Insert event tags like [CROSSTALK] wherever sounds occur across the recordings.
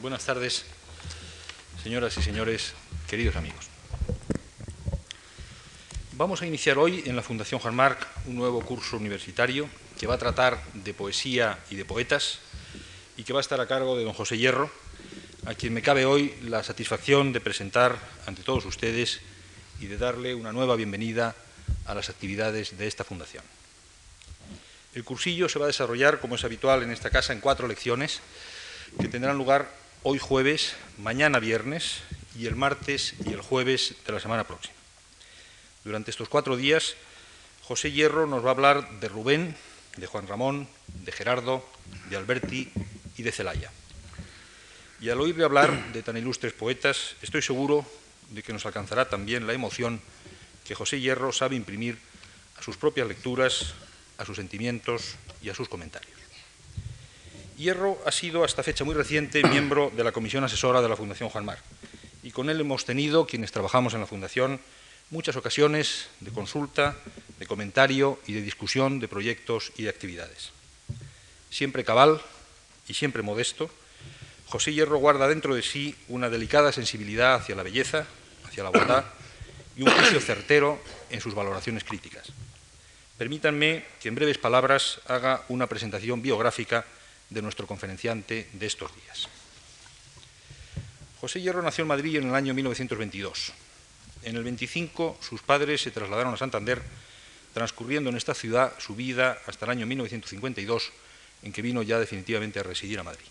Buenas tardes, señoras y señores, queridos amigos. Vamos a iniciar hoy en la Fundación Juan Marc un nuevo curso universitario que va a tratar de poesía y de poetas y que va a estar a cargo de don José Hierro, a quien me cabe hoy la satisfacción de presentar ante todos ustedes y de darle una nueva bienvenida a las actividades de esta fundación. El cursillo se va a desarrollar, como es habitual en esta casa, en cuatro lecciones que tendrán lugar hoy jueves, mañana viernes y el martes y el jueves de la semana próxima. Durante estos cuatro días, José Hierro nos va a hablar de Rubén, de Juan Ramón, de Gerardo, de Alberti y de Celaya. Y al oírle hablar de tan ilustres poetas, estoy seguro de que nos alcanzará también la emoción que José Hierro sabe imprimir a sus propias lecturas, a sus sentimientos y a sus comentarios. Hierro ha sido hasta fecha muy reciente [CLEARS THROAT] miembro de la comisión asesora de la Fundación Juan Mar y con él hemos tenido, quienes trabajamos en la Fundación, muchas ocasiones de consulta, de comentario y de discusión de proyectos y de actividades. Siempre cabal y siempre modesto, José Hierro guarda dentro de sí una delicada sensibilidad hacia la belleza, hacia la bondad [CLEARS THROAT] y un juicio certero en sus valoraciones críticas. Permítanme que en breves palabras haga una presentación biográfica de nuestro conferenciante de estos días. José Hierro nació en Madrid en el año 1922. En el 25 sus padres se trasladaron a Santander, transcurriendo en esta ciudad su vida hasta el año 1952, en que vino ya definitivamente a residir a Madrid.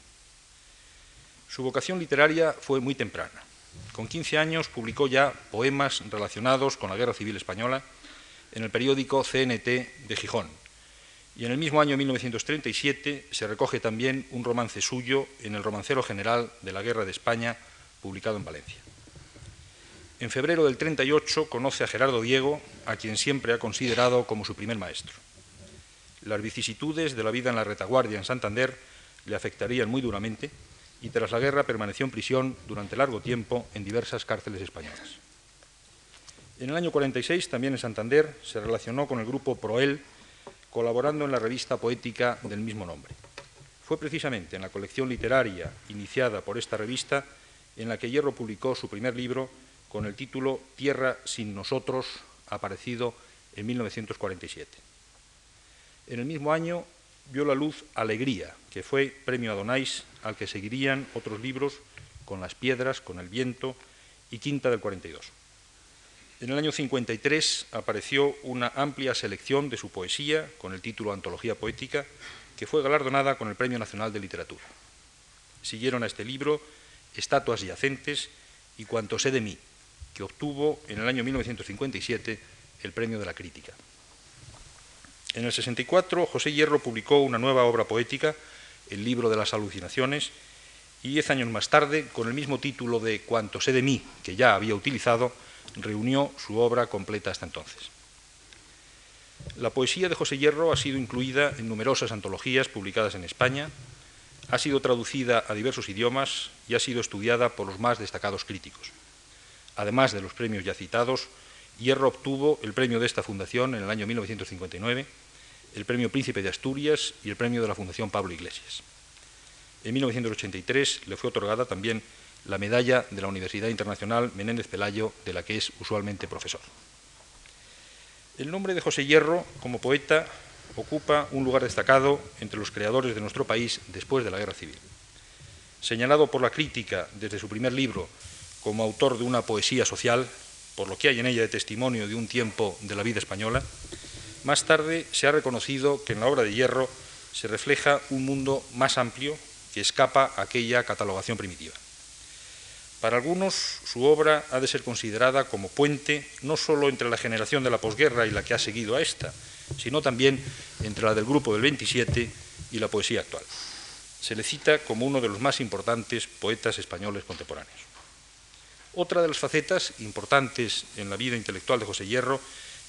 Su vocación literaria fue muy temprana. Con 15 años publicó ya poemas relacionados con la Guerra Civil Española en el periódico CNT de Gijón, y en el mismo año 1937 se recoge también un romance suyo en el Romancero General de la Guerra de España, publicado en Valencia. En febrero del 38 conoce a Gerardo Diego, a quien siempre ha considerado como su primer maestro. Las vicisitudes de la vida en la retaguardia en Santander le afectarían muy duramente y tras la guerra permaneció en prisión durante largo tiempo en diversas cárceles españolas. En el año 46, también en Santander, se relacionó con el grupo Proel, colaborando en la revista poética del mismo nombre. Fue precisamente en la colección literaria iniciada por esta revista en la que Hierro publicó su primer libro con el título Tierra sin nosotros, aparecido en 1947. En el mismo año vio la luz Alegría, que fue premio Adonais, al que seguirían otros libros con las piedras, con el viento y Quinta del 42. En el año 53 apareció una amplia selección de su poesía con el título Antología Poética, que fue galardonada con el Premio Nacional de Literatura. Siguieron a este libro Estatuas yacentes y Cuanto sé de mí, que obtuvo en el año 1957 el Premio de la Crítica. En el 64, José Hierro publicó una nueva obra poética, El libro de las alucinaciones, y diez años más tarde, con el mismo título de Cuanto sé de mí, que ya había utilizado, reunió su obra completa hasta entonces. La poesía de José Hierro ha sido incluida en numerosas antologías publicadas en España, ha sido traducida a diversos idiomas y ha sido estudiada por los más destacados críticos. Además de los premios ya citados, Hierro obtuvo el premio de esta fundación en el año 1959, el premio Príncipe de Asturias y el premio de la Fundación Pablo Iglesias. En 1983 le fue otorgada también la medalla de la Universidad Internacional Menéndez Pelayo, de la que es usualmente profesor. El nombre de José Hierro, como poeta, ocupa un lugar destacado entre los creadores de nuestro país después de la Guerra Civil. Señalado por la crítica desde su primer libro como autor de una poesía social, por lo que hay en ella de testimonio de un tiempo de la vida española, más tarde se ha reconocido que en la obra de Hierro se refleja un mundo más amplio que escapa a aquella catalogación primitiva. Para algunos, su obra ha de ser considerada como puente no solo entre la generación de la posguerra y la que ha seguido a esta, sino también entre la del grupo del 27 y la poesía actual. Se le cita como uno de los más importantes poetas españoles contemporáneos. Otra de las facetas importantes en la vida intelectual de José Hierro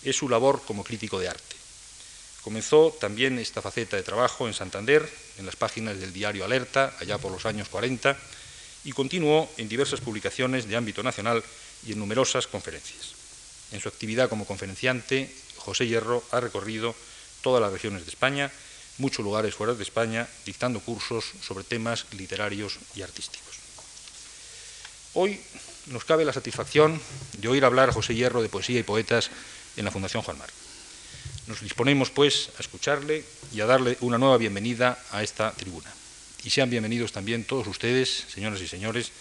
es su labor como crítico de arte. Comenzó también esta faceta de trabajo en Santander, en las páginas del diario Alerta, allá por los años 40, y continuó en diversas publicaciones de ámbito nacional y en numerosas conferencias. En su actividad como conferenciante, José Hierro ha recorrido todas las regiones de España, muchos lugares fuera de España, dictando cursos sobre temas literarios y artísticos. Hoy nos cabe la satisfacción de oír hablar a José Hierro de poesía y poetas en la Fundación Juan Mar. Nos disponemos, pues, a escucharle y a darle una nueva bienvenida a esta tribuna. Y sean bienvenidos también todos ustedes, señoras y señores,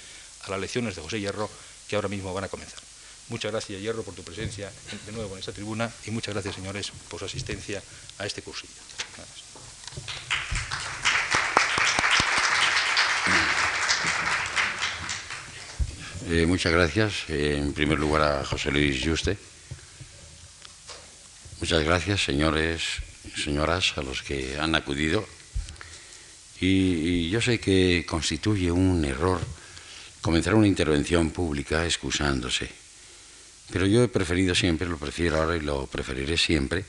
a las lecciones de José Hierro que ahora mismo van a comenzar. Muchas gracias, Hierro, por tu presencia de nuevo en esta tribuna y muchas gracias, señores, por su asistencia a este cursillo. Eh, muchas gracias, eh, en primer lugar, a José Luis Juste. Muchas gracias, señores y señoras, a los que han acudido. Y, yo sé que constituye un error comenzar una intervención pública excusándose. Pero yo he preferido siempre, lo prefiero ahora y lo preferiré siempre,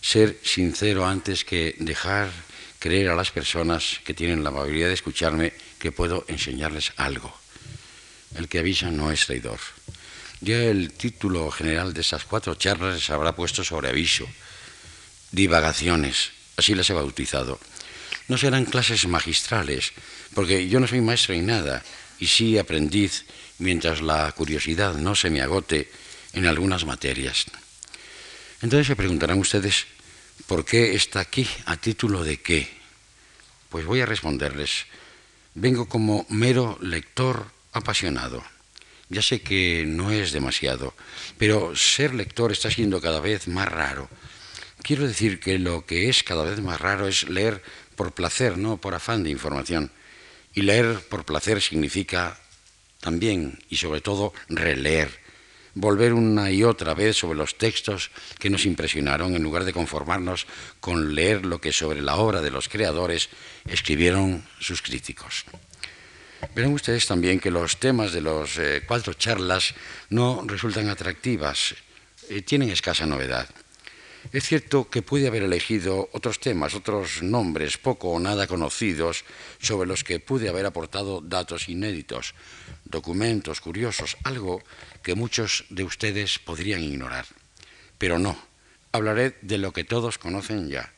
ser sincero antes que dejar creer a las personas que tienen la amabilidad de escucharme que puedo enseñarles algo. El que avisa no es traidor. Ya el título general de esas cuatro charlas se habrá puesto sobre aviso. Divagaciones, así las he bautizado. No serán clases magistrales, porque yo no soy maestro en nada, y sí aprendiz, mientras la curiosidad no se me agote en algunas materias. Entonces se preguntarán ustedes, ¿por qué está aquí? ¿A título de qué? Pues voy a responderles. Vengo como mero lector apasionado. Ya sé que no es demasiado, pero ser lector está siendo cada vez más raro. Quiero decir que lo que es cada vez más raro es leer por placer, no por afán de información. Y leer por placer significa también y sobre todo releer, volver una y otra vez sobre los textos que nos impresionaron en lugar de conformarnos con leer lo que sobre la obra de los creadores escribieron sus críticos. Verán ustedes también que los temas de los eh, cuatro charlas no resultan atractivas, eh, tienen escasa novedad. Es cierto que puede haber elegido otros temas, otros nombres poco o nada conocidos sobre los que pude haber aportado datos inéditos, documentos curiosos, algo que muchos de ustedes podrían ignorar. Pero no, hablaré de lo que todos conocen ya.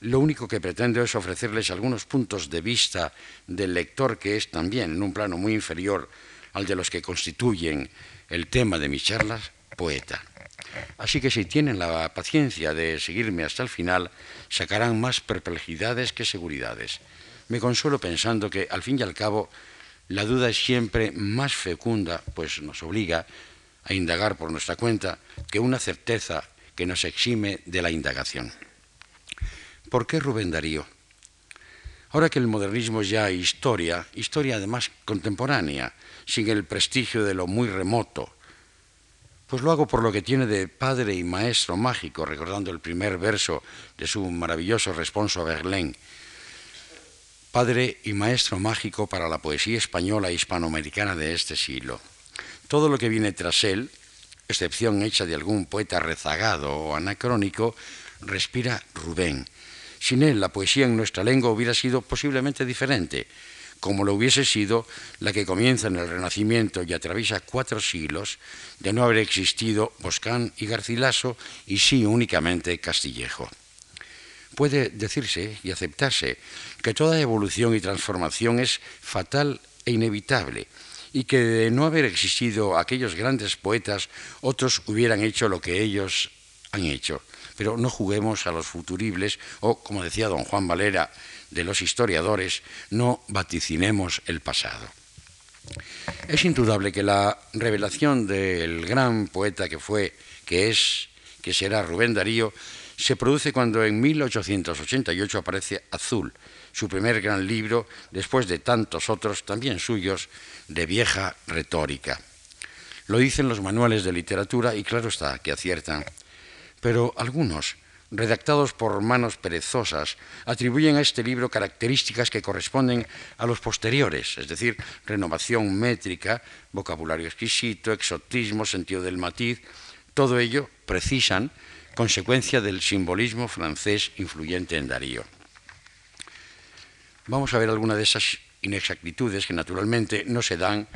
Lo único que pretendo es ofrecerles algunos puntos de vista del lector que es también, en un plano muy inferior al de los que constituyen el tema de mis charlas, poeta. Así que si tienen la paciencia de seguirme hasta el final, sacarán más perplejidades que seguridades. Me consuelo pensando que, al fin y al cabo, la duda es siempre más fecunda, pues nos obliga a indagar por nuestra cuenta, que una certeza que nos exime de la indagación. ¿Por qué Rubén Darío? Ahora que el modernismo es ya historia, historia además contemporánea, sin el prestigio de lo muy remoto, pues lo hago por lo que tiene de padre y maestro mágico, recordando el primer verso de su maravilloso responso a Verlaine. Padre y maestro mágico para la poesía española e hispanoamericana de este siglo. Todo lo que viene tras él, excepción hecha de algún poeta rezagado o anacrónico, respira Rubén. Sin él, la poesía en nuestra lengua hubiera sido posiblemente diferente, como lo hubiese sido la que comienza en el Renacimiento y atraviesa cuatro siglos de no haber existido Boscán y Garcilaso y sí únicamente Castillejo. Puede decirse y aceptarse que toda evolución y transformación es fatal e inevitable y que de no haber existido aquellos grandes poetas, otros hubieran hecho lo que ellos han hecho. Pero no juguemos a los futuribles o, como decía don Juan Valera, de los historiadores, no vaticinemos el pasado. Es indudable que la revelación del gran poeta que fue, que es, que será Rubén Darío, se produce cuando en 1888 aparece Azul, su primer gran libro, después de tantos otros, también suyos, de vieja retórica. Lo dicen los manuales de literatura y claro está que aciertan. Pero algunos, redactados por manos perezosas, atribuyen a este libro características que corresponden a los posteriores, es decir, renovación métrica, vocabulario exquisito, exotismo, sentido del matiz, todo ello precisan consecuencia del simbolismo francés influyente en Darío. Vamos a ver alguna de esas inexactitudes que naturalmente no se dan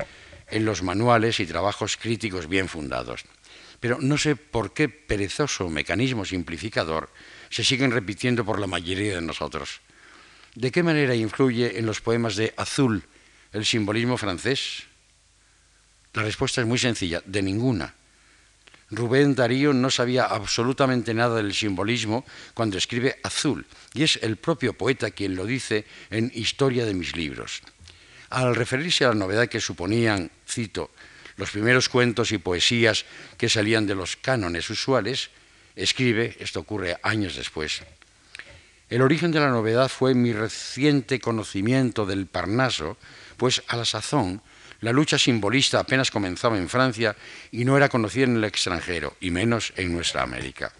en los manuales y trabajos críticos bien fundados. Pero no sé por qué perezoso mecanismo simplificador se siguen repitiendo por la mayoría de nosotros. ¿De qué manera influye en los poemas de Azul el simbolismo francés? La respuesta es muy sencilla, de ninguna. Rubén Darío no sabía absolutamente nada del simbolismo cuando escribe Azul, y es el propio poeta quien lo dice en Historia de mis libros. Al referirse a la novedad que suponían, cito, los primeros cuentos y poesías que salían de los cánones usuales, escribe, esto ocurre años después, el origen de la novedad fue mi reciente conocimiento del Parnaso, pues a la sazón la lucha simbolista apenas comenzaba en Francia y no era conocida en el extranjero, y menos en nuestra América.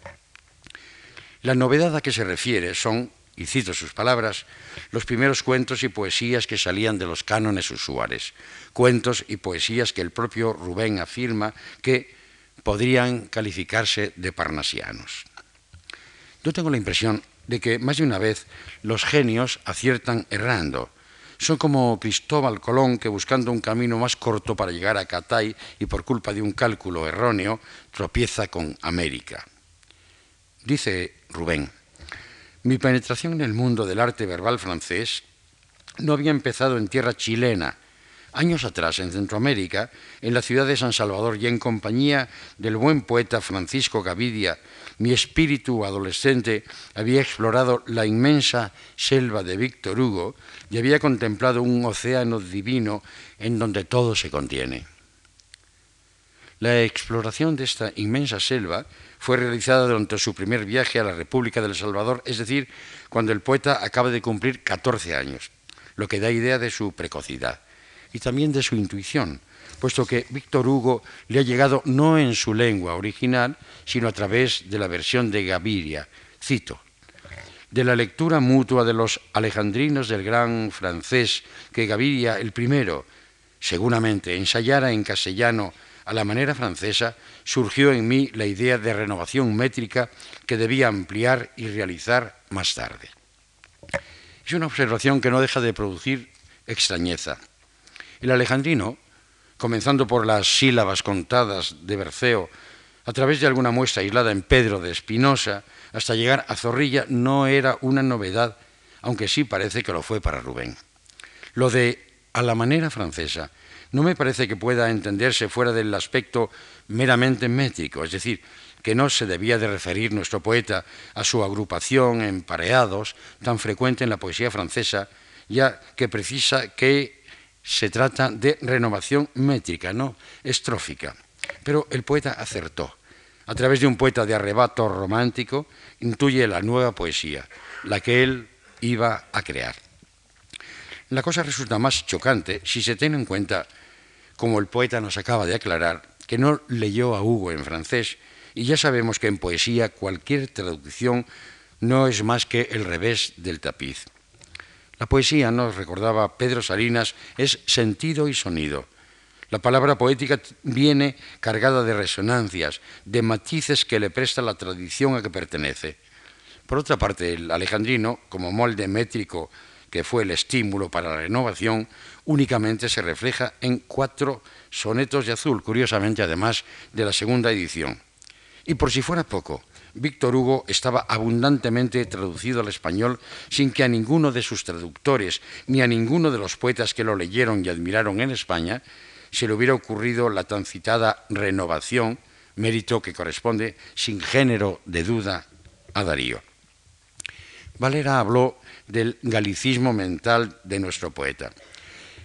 La novedad a que se refiere son, y cito sus palabras, los primeros cuentos y poesías que salían de los cánones usuales, cuentos y poesías que el propio Rubén afirma que podrían calificarse de parnasianos. Yo tengo la impresión de que más de una vez los genios aciertan errando, son como Cristóbal Colón que buscando un camino más corto para llegar a Catay y por culpa de un cálculo erróneo tropieza con América. Dice Rubén, mi penetración en el mundo del arte verbal francés no había empezado en tierra chilena, años atrás en Centroamérica, en la ciudad de San Salvador y en compañía del buen poeta Francisco Gavidia, mi espíritu adolescente había explorado la inmensa selva de Víctor Hugo y había contemplado un océano divino en donde todo se contiene. La exploración de esta inmensa selva fue realizada durante su primer viaje a la República del Salvador, es decir, cuando el poeta acaba de cumplir 14 años, lo que da idea de su precocidad y también de su intuición, puesto que Víctor Hugo le ha llegado no en su lengua original, sino a través de la versión de Gaviria. Cito, de la lectura mutua de los alejandrinos del gran francés que Gaviria el primero, seguramente ensayara en castellano a la manera francesa, surgió en mí la idea de renovación métrica que debía ampliar y realizar más tarde. Es una observación que no deja de producir extrañeza. El alejandrino comenzando por las sílabas contadas de Berceo, a través de alguna muestra aislada en Pedro de Espinosa, hasta llegar a Zorrilla, no era una novedad, aunque sí parece que lo fue para Rubén. Lo de a la manera francesa no me parece que pueda entenderse fuera del aspecto meramente métrico, es decir, que no se debía de referir nuestro poeta a su agrupación en pareados tan frecuente en la poesía francesa, ya que precisa que se trata de renovación métrica, no estrófica. Pero el poeta acertó. A través de un poeta de arrebato romántico, intuye la nueva poesía, la que él iba a crear. La cosa resulta más chocante si se tiene en cuenta, como el poeta nos acaba de aclarar, que no leyó a Hugo en francés y ya sabemos que en poesía cualquier traducción no es más que el revés del tapiz. La poesía, nos recordaba Pedro Salinas, es sentido y sonido. La palabra poética viene cargada de resonancias, de matices que le presta la tradición a que pertenece. Por otra parte, el alejandrino, como molde métrico que fue el estímulo para la renovación, únicamente se refleja en cuatro sonetos de azul, curiosamente además de la segunda edición. Y por si fuera poco, Víctor Hugo estaba abundantemente traducido al español sin que a ninguno de sus traductores ni a ninguno de los poetas que lo leyeron y admiraron en España se le hubiera ocurrido la tan citada renovación, mérito que corresponde sin género de duda a Darío. Valera habló del galicismo mental de nuestro poeta.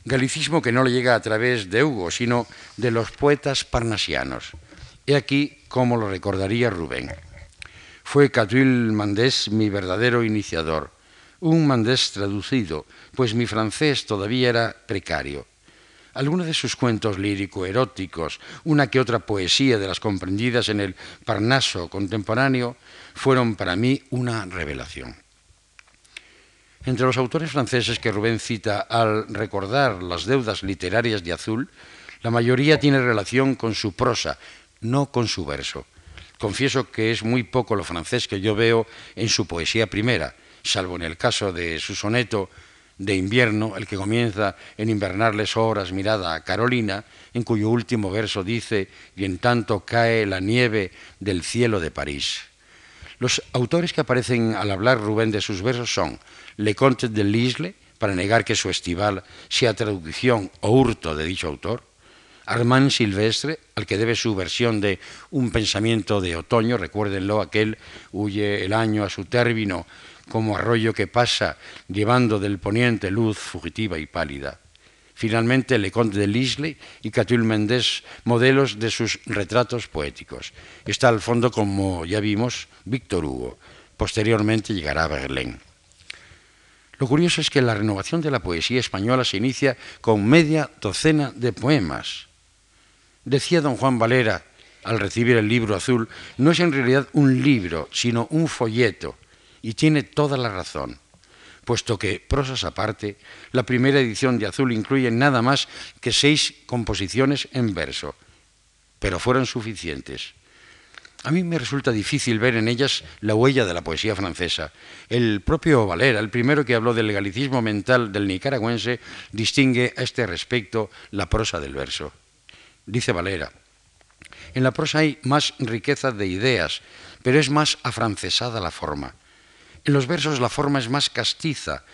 Galicismo que no le llega a través de Hugo, sino de los poetas parnasianos. He aquí cómo lo recordaría Rubén. Fue Catuil Mandés mi verdadero iniciador, un mandés traducido, pues mi francés todavía era precario. Algunos de sus cuentos lírico-eróticos, una que otra poesía de las comprendidas en el Parnaso contemporáneo, fueron para mí una revelación. Entre los autores franceses que Rubén cita al recordar las deudas literarias de Azul, la mayoría tiene relación con su prosa, no con su verso. Confieso que es muy poco lo francés que yo veo en su poesía primera, salvo en el caso de su soneto de invierno, el que comienza en invernarles horas mirada a Carolina, en cuyo último verso dice, y en tanto cae la nieve del cielo de París. Los autores que aparecen al hablar Rubén de sus versos son Le Conte de Lisle, para negar que su estival sea traducción o hurto de dicho autor, Armand Silvestre, al que debe su versión de Un pensamiento de otoño, recuérdenlo, aquel huye el año a su término como arroyo que pasa llevando del poniente luz fugitiva y pálida. Finalmente, Le Conte de Lisle y Catulle Mendés, modelos de sus retratos poéticos. Está al fondo, como ya vimos, Víctor Hugo. Posteriormente llegará Verlaine. Lo curioso es que la renovación de la poesía española se inicia con media docena de poemas. Decía don Juan Valera, al recibir el libro azul, no es en realidad un libro, sino un folleto, y tiene toda la razón, puesto que, prosas aparte, la primera edición de Azul incluye nada más que seis composiciones en verso, pero fueron suficientes. A mí me resulta difícil ver en ellas la huella de la poesía francesa. El propio Valera, el primero que habló del galicismo mental del nicaragüense, distingue a este respecto la prosa del verso. Dice Valera, en la prosa hay más riqueza de ideas, pero es más afrancesada la forma. En los versos la forma es más castiza.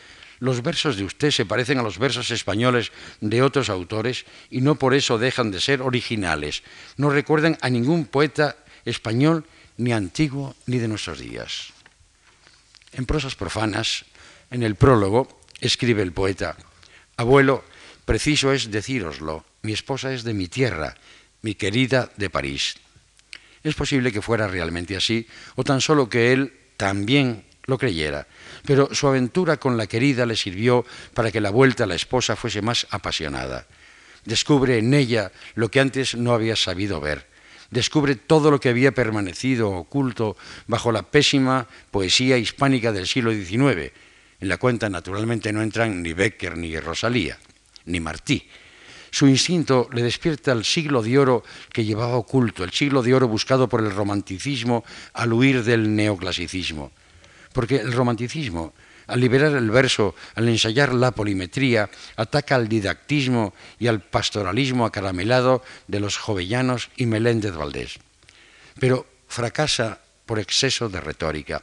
Los versos de usted se parecen a los versos españoles de otros autores y no por eso dejan de ser originales. No recuerdan a ningún poeta español ni antiguo ni de nuestros días. En prosas profanas, en el prólogo, escribe el poeta, Abuelo, preciso es decíroslo, mi esposa es de mi tierra, mi querida de París. Es posible que fuera realmente así, o tan solo que él también lo creyera, pero su aventura con la querida le sirvió para que la vuelta a la esposa fuese más apasionada. Descubre en ella lo que antes no había sabido ver, descubre todo lo que había permanecido oculto bajo la pésima poesía hispánica del siglo XIX. En la cuenta naturalmente no entran ni Becker ni Rosalía, ni Martí. Su instinto le despierta el siglo de oro que llevaba oculto, el siglo de oro buscado por el romanticismo al huir del neoclasicismo. Porque el romanticismo al liberar el verso, al ensayar la polimetría, ataca al didactismo y al pastoralismo acaramelado de los jovellanos y Meléndez Valdés. Pero fracasa por exceso de retórica.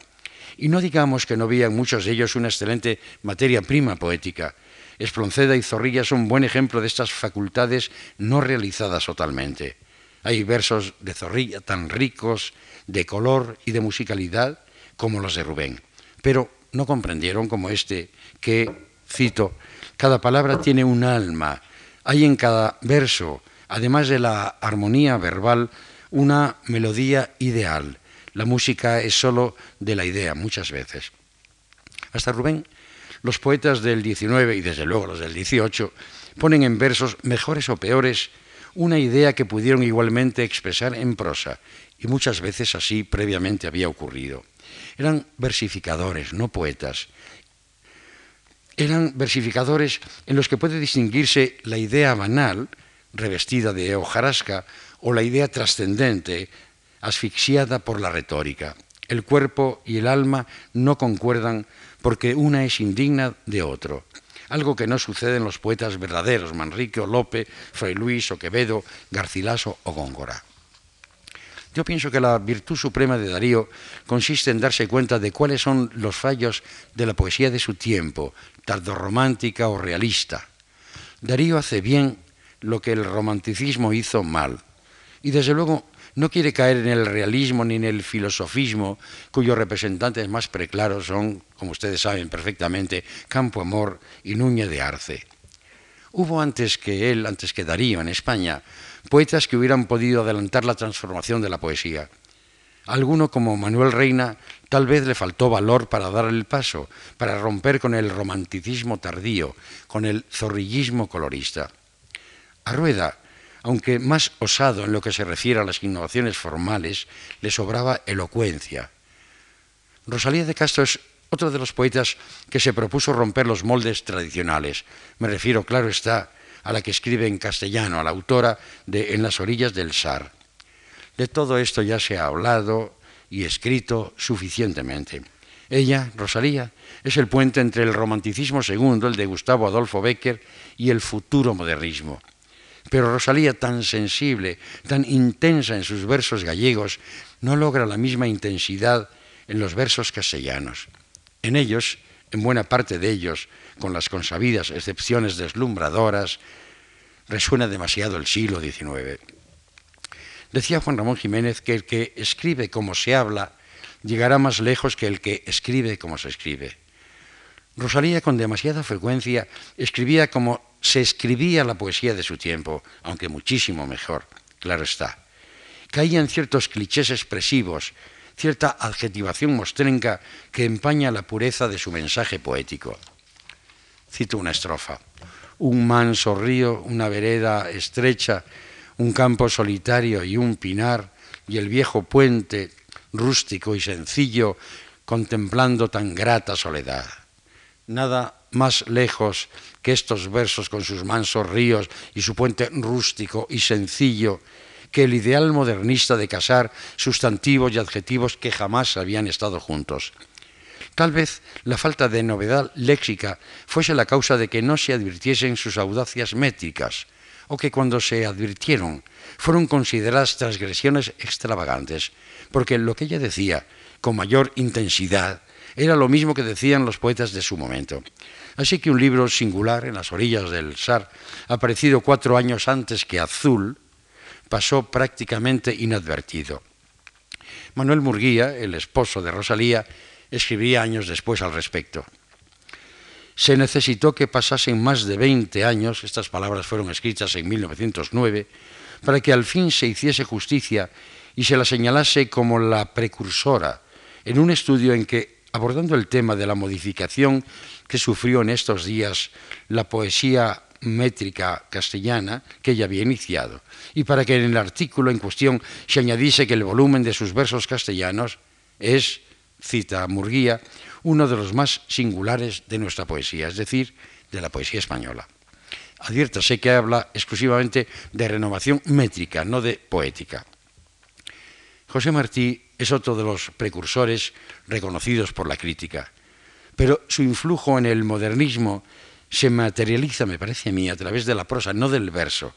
Y no digamos que no vean muchos de ellos una excelente materia prima poética. Espronceda y Zorrilla son un buen ejemplo de estas facultades no realizadas totalmente. Hay versos de Zorrilla tan ricos de color y de musicalidad como los de Rubén. Pero no comprendieron como este que, cito, cada palabra tiene un alma, hay en cada verso, además de la armonía verbal, una melodía ideal. La música es sólo de la idea muchas veces. Hasta Rubén, los poetas del 19 y desde luego los del 18 ponen en versos mejores o peores una idea que pudieron igualmente expresar en prosa, y muchas veces así previamente había ocurrido. Eran versificadores, no poetas. Eran versificadores en los que puede distinguirse la idea banal, revestida de hojarasca, o la idea trascendente, asfixiada por la retórica. El cuerpo y el alma no concuerdan porque una es indigna de otro. Algo que no sucede en los poetas verdaderos, Manrique o Lope, Fray Luis o Quevedo, Garcilaso o Góngora. Yo pienso que la virtud suprema de Darío consiste en darse cuenta de cuáles son los fallos de la poesía de su tiempo, tardorromántica o realista. Darío hace bien lo que el romanticismo hizo mal. Y desde luego no quiere caer en el realismo ni en el filosofismo, cuyos representantes más preclaros son, como ustedes saben perfectamente, Campo Amor y Núñez de Arce. Hubo antes que él, antes que Darío en España, poetas que hubieran podido adelantar la transformación de la poesía. alguno como Manuel Reina tal vez le faltó valor para dar el paso, para romper con el romanticismo tardío, con el zorrillismo colorista. A Rueda, aunque más osado en lo que se refiere a las innovaciones formales, le sobraba elocuencia. Rosalía de Castro es otro de los poetas que se propuso romper los moldes tradicionales. Me refiero, claro está, a la que escribe en castellano, a la autora de En las orillas del Sar. De todo esto ya se ha hablado y escrito suficientemente. Ella, Rosalía, es el puente entre el romanticismo segundo, el de Gustavo Adolfo Becker, y el futuro modernismo. Pero Rosalía, tan sensible, tan intensa en sus versos gallegos, no logra la misma intensidad en los versos castellanos. En ellos en buena parte de ellos, con las consabidas excepciones deslumbradoras, resuena demasiado el siglo XIX. Decía Juan Ramón Jiménez que el que escribe como se habla llegará más lejos que el que escribe como se escribe. Rosalía con demasiada frecuencia escribía como se escribía la poesía de su tiempo, aunque muchísimo mejor, claro está. Caía en ciertos clichés expresivos, cierta adjetivación mostrenca que empaña la pureza de su mensaje poético. Cito una estrofa. Un manso río, una vereda estrecha, un campo solitario y un pinar, y el viejo puente rústico y sencillo, contemplando tan grata soledad. Nada más lejos que estos versos con sus mansos ríos y su puente rústico y sencillo, que el ideal modernista de casar sustantivos y adjetivos que jamás habían estado juntos. Tal vez la falta de novedad léxica fuese la causa de que no se advirtiesen sus audacias métricas, o que cuando se advirtieron fueron consideradas transgresiones extravagantes, porque lo que ella decía con mayor intensidad era lo mismo que decían los poetas de su momento. Así que un libro singular en las orillas del Sar, aparecido cuatro años antes que Azul, pasó prácticamente inadvertido. Manuel Murguía, el esposo de Rosalía, escribiría años después al respecto. Se necesitó que pasasen más de 20 años, estas palabras fueron escritas en 1909, para que al fin se hiciese justicia y se la señalase como la precursora en un estudio en que, abordando el tema de la modificación que sufrió en estos días la poesía métrica castellana que ella había iniciado, y para que en el artículo en cuestión se añadiese que el volumen de sus versos castellanos es, cita Murguía, uno de los más singulares de nuestra poesía, es decir, de la poesía española. Adviértase que habla exclusivamente de renovación métrica, no de poética. José Martí es otro de los precursores reconocidos por la crítica, pero su influjo en el modernismo se materializa, me parece a mí, a través de la prosa, no del verso.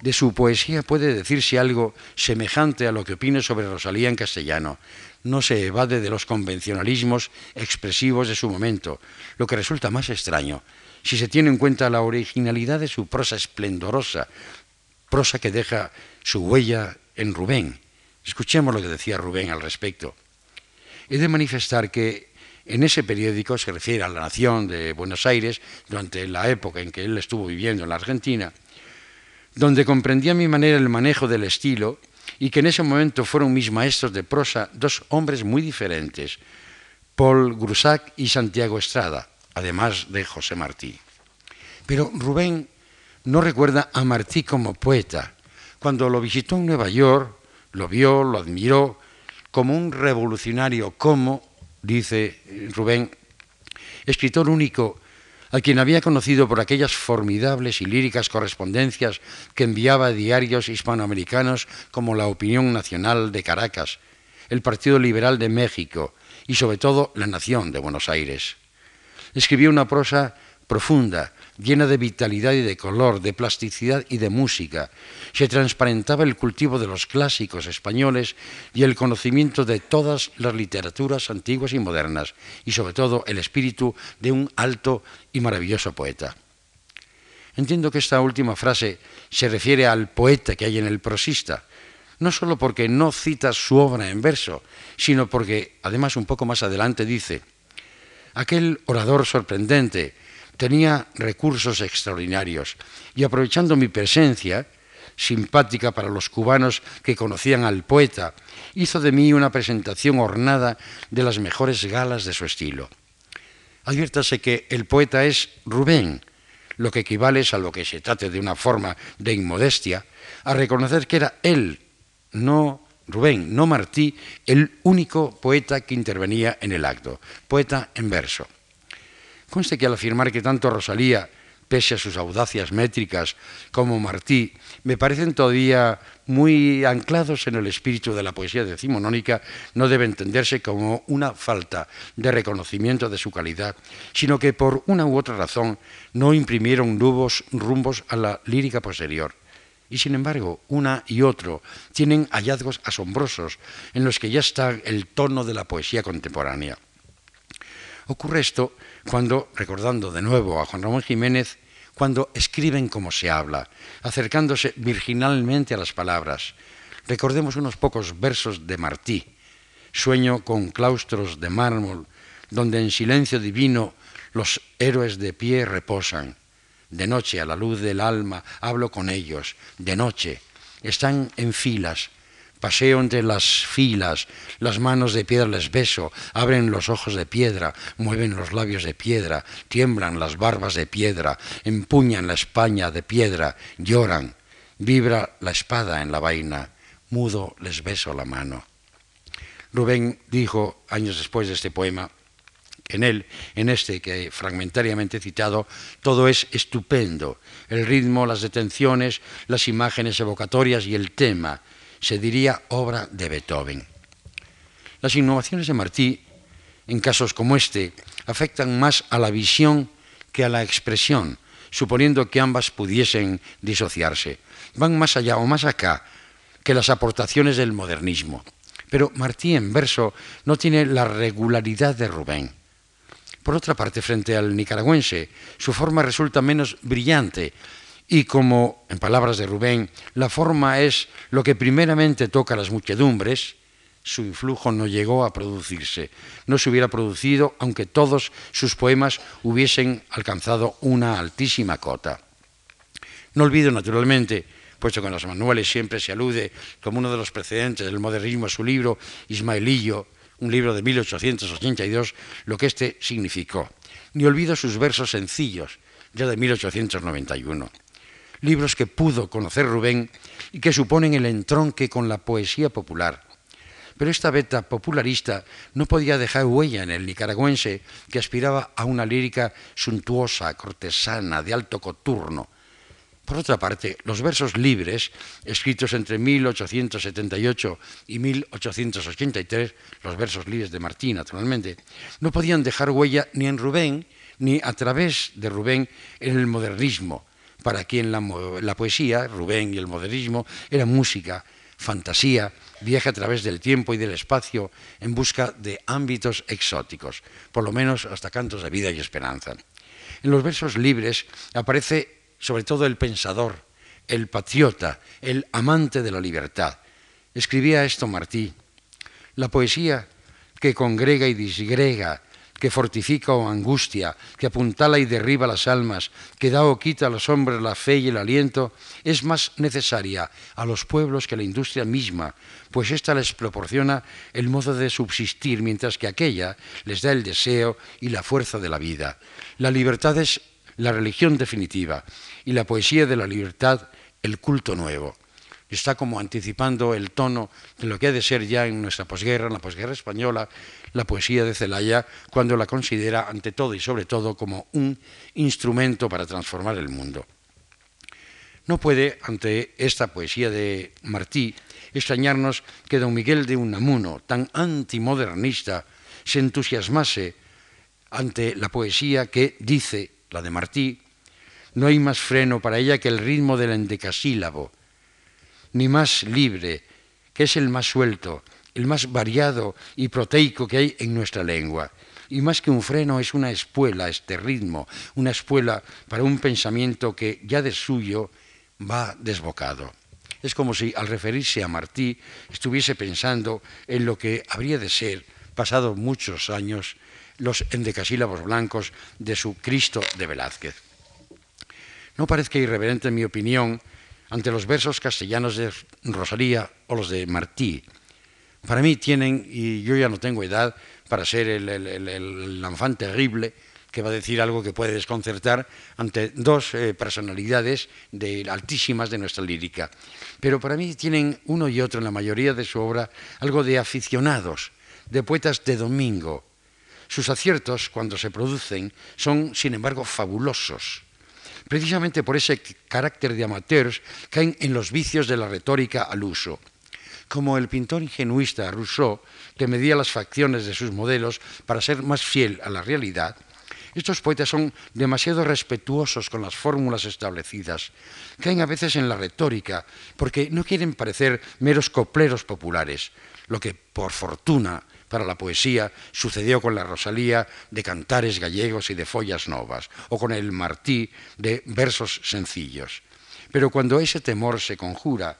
De su poesía puede decirse algo semejante a lo que opine sobre Rosalía en castellano, no se evade de los convencionalismos expresivos de su momento, lo que resulta más extraño si se tiene en cuenta la originalidad de su prosa esplendorosa, prosa que deja su huella en Rubén. Escuchemos lo que decía Rubén al respecto. He de manifestar que en ese periódico se refiere a la Nación de Buenos Aires durante la época en que él estuvo viviendo en la Argentina, donde comprendía mi manera el manejo del estilo y que en ese momento fueron mis maestros de prosa dos hombres muy diferentes, Paul Grusac y Santiago Estrada, además de José Martí. Pero Rubén no recuerda a Martí como poeta. Cuando lo visitó en Nueva York, lo vio, lo admiró como un revolucionario, como, dice Rubén, escritor único a quien había conocido por aquellas formidables y líricas correspondencias que enviaba a diarios hispanoamericanos como La Opinión Nacional de Caracas, el Partido Liberal de México y sobre todo La Nación de Buenos Aires. Escribió una prosa profunda, llena de vitalidad y de color, de plasticidad y de música. Se transparentaba el cultivo de los clásicos españoles y el conocimiento de todas las literaturas antiguas y modernas, y sobre todo el espíritu de un alto y maravilloso poeta. Entiendo que esta última frase se refiere al poeta que hay en el prosista, no solo porque no cita su obra en verso, sino porque, además, un poco más adelante dice, aquel orador sorprendente, tenía recursos extraordinarios y aprovechando mi presencia, simpática para los cubanos que conocían al poeta, hizo de mí una presentación ornada de las mejores galas de su estilo. Adviértase que el poeta es Rubén, lo que equivale, a lo que se trate de una forma de inmodestia, a reconocer que era él, no Rubén, no Martí, el único poeta que intervenía en el acto, poeta en verso. Conste que al afirmar que tanto Rosalía, pese a sus audacias métricas, como Martí, me parecen todavía muy anclados en el espíritu de la poesía decimonónica, no debe entenderse como una falta de reconocimiento de su calidad, sino que por una u otra razón no imprimieron nuevos rumbos a la lírica posterior. Y sin embargo, una y otro tienen hallazgos asombrosos en los que ya está el tono de la poesía contemporánea. Ocurre esto cuando, recordando de nuevo a Juan Ramón Jiménez, cuando escriben como se habla, acercándose virginalmente a las palabras. Recordemos unos pocos versos de Martí. Sueño con claustros de mármol, donde en silencio divino los héroes de pie reposan. De noche, a la luz del alma, hablo con ellos. De noche, están en filas, Paseo entre las filas, las manos de piedra les beso, abren los ojos de piedra, mueven los labios de piedra, tiemblan las barbas de piedra, empuñan la españa de piedra, lloran, vibra la espada en la vaina, mudo les beso la mano. Rubén dijo años después de este poema, en él, en este que fragmentariamente he citado, todo es estupendo, el ritmo, las detenciones, las imágenes evocatorias y el tema, se diría obra de Beethoven. Las innovaciones de Martí, en casos como este, afectan más a la visión que a la expresión, suponiendo que ambas pudiesen disociarse. Van más allá o más acá que las aportaciones del modernismo. Pero Martí en verso no tiene la regularidad de Rubén. Por otra parte, frente al nicaragüense, su forma resulta menos brillante, y como, en palabras de Rubén, la forma es lo que primeramente toca a las muchedumbres, su influjo no llegó a producirse, no se hubiera producido aunque todos sus poemas hubiesen alcanzado una altísima cota. No olvido, naturalmente, puesto que en los manuales siempre se alude como uno de los precedentes del modernismo a su libro Ismaelillo, un libro de 1882, lo que éste significó. Ni olvido sus versos sencillos, ya de 1891 libros que pudo conocer Rubén y que suponen el entronque con la poesía popular. Pero esta beta popularista no podía dejar huella en el nicaragüense que aspiraba a una lírica suntuosa, cortesana, de alto coturno. Por otra parte, los versos libres, escritos entre 1878 y 1883, los versos libres de Martín, naturalmente, no podían dejar huella ni en Rubén, ni a través de Rubén en el modernismo, para quien la, poesía, Rubén y el modernismo, era música, fantasía, viaje a través del tiempo y del espacio en busca de ámbitos exóticos, por lo menos hasta cantos de vida y esperanza. En los versos libres aparece sobre todo el pensador, el patriota, el amante de la libertad. Escribía esto Martí. La poesía que congrega y disgrega que fortifica o angustia, que apuntala y derriba las almas, que da o quita a los hombres la fe y el aliento, es más necesaria a los pueblos que la industria misma, pues ésta les proporciona el modo de subsistir, mientras que aquella les da el deseo y la fuerza de la vida. La libertad es la religión definitiva y la poesía de la libertad el culto nuevo está como anticipando el tono de lo que ha de ser ya en nuestra posguerra, en la posguerra española, la poesía de Celaya, cuando la considera ante todo y sobre todo como un instrumento para transformar el mundo. No puede, ante esta poesía de Martí, extrañarnos que don Miguel de Unamuno, tan antimodernista, se entusiasmase ante la poesía que dice, la de Martí, no hay más freno para ella que el ritmo del endecasílabo, ni más libre, que es el más suelto, el más variado y proteico que hay en nuestra lengua. Y más que un freno es una espuela, este ritmo, una espuela para un pensamiento que ya de suyo va desbocado. Es como si al referirse a Martí estuviese pensando en lo que habría de ser, pasados muchos años, los endecasílabos blancos de su Cristo de Velázquez. No parezca irreverente en mi opinión ante los versos castellanos de Rosalía o los de Martí. Para mí tienen, y yo ya no tengo edad para ser el, el, terrible que va a decir algo que puede desconcertar ante dos eh, personalidades de, altísimas de nuestra lírica. Pero para mí tienen uno y otro en la mayoría de su obra algo de aficionados, de poetas de domingo. Sus aciertos, cuando se producen, son, sin embargo, fabulosos precisamente por ese carácter de amateurs, caen en los vicios de la retórica al uso. Como el pintor ingenuista Rousseau, que medía las facciones de sus modelos para ser más fiel a la realidad, estos poetas son demasiado respetuosos con las fórmulas establecidas, caen a veces en la retórica, porque no quieren parecer meros copleros populares, lo que, por fortuna, para la poesía sucedió con la Rosalía de cantares gallegos y de follas novas, o con el Martí de versos sencillos. Pero cuando ese temor se conjura,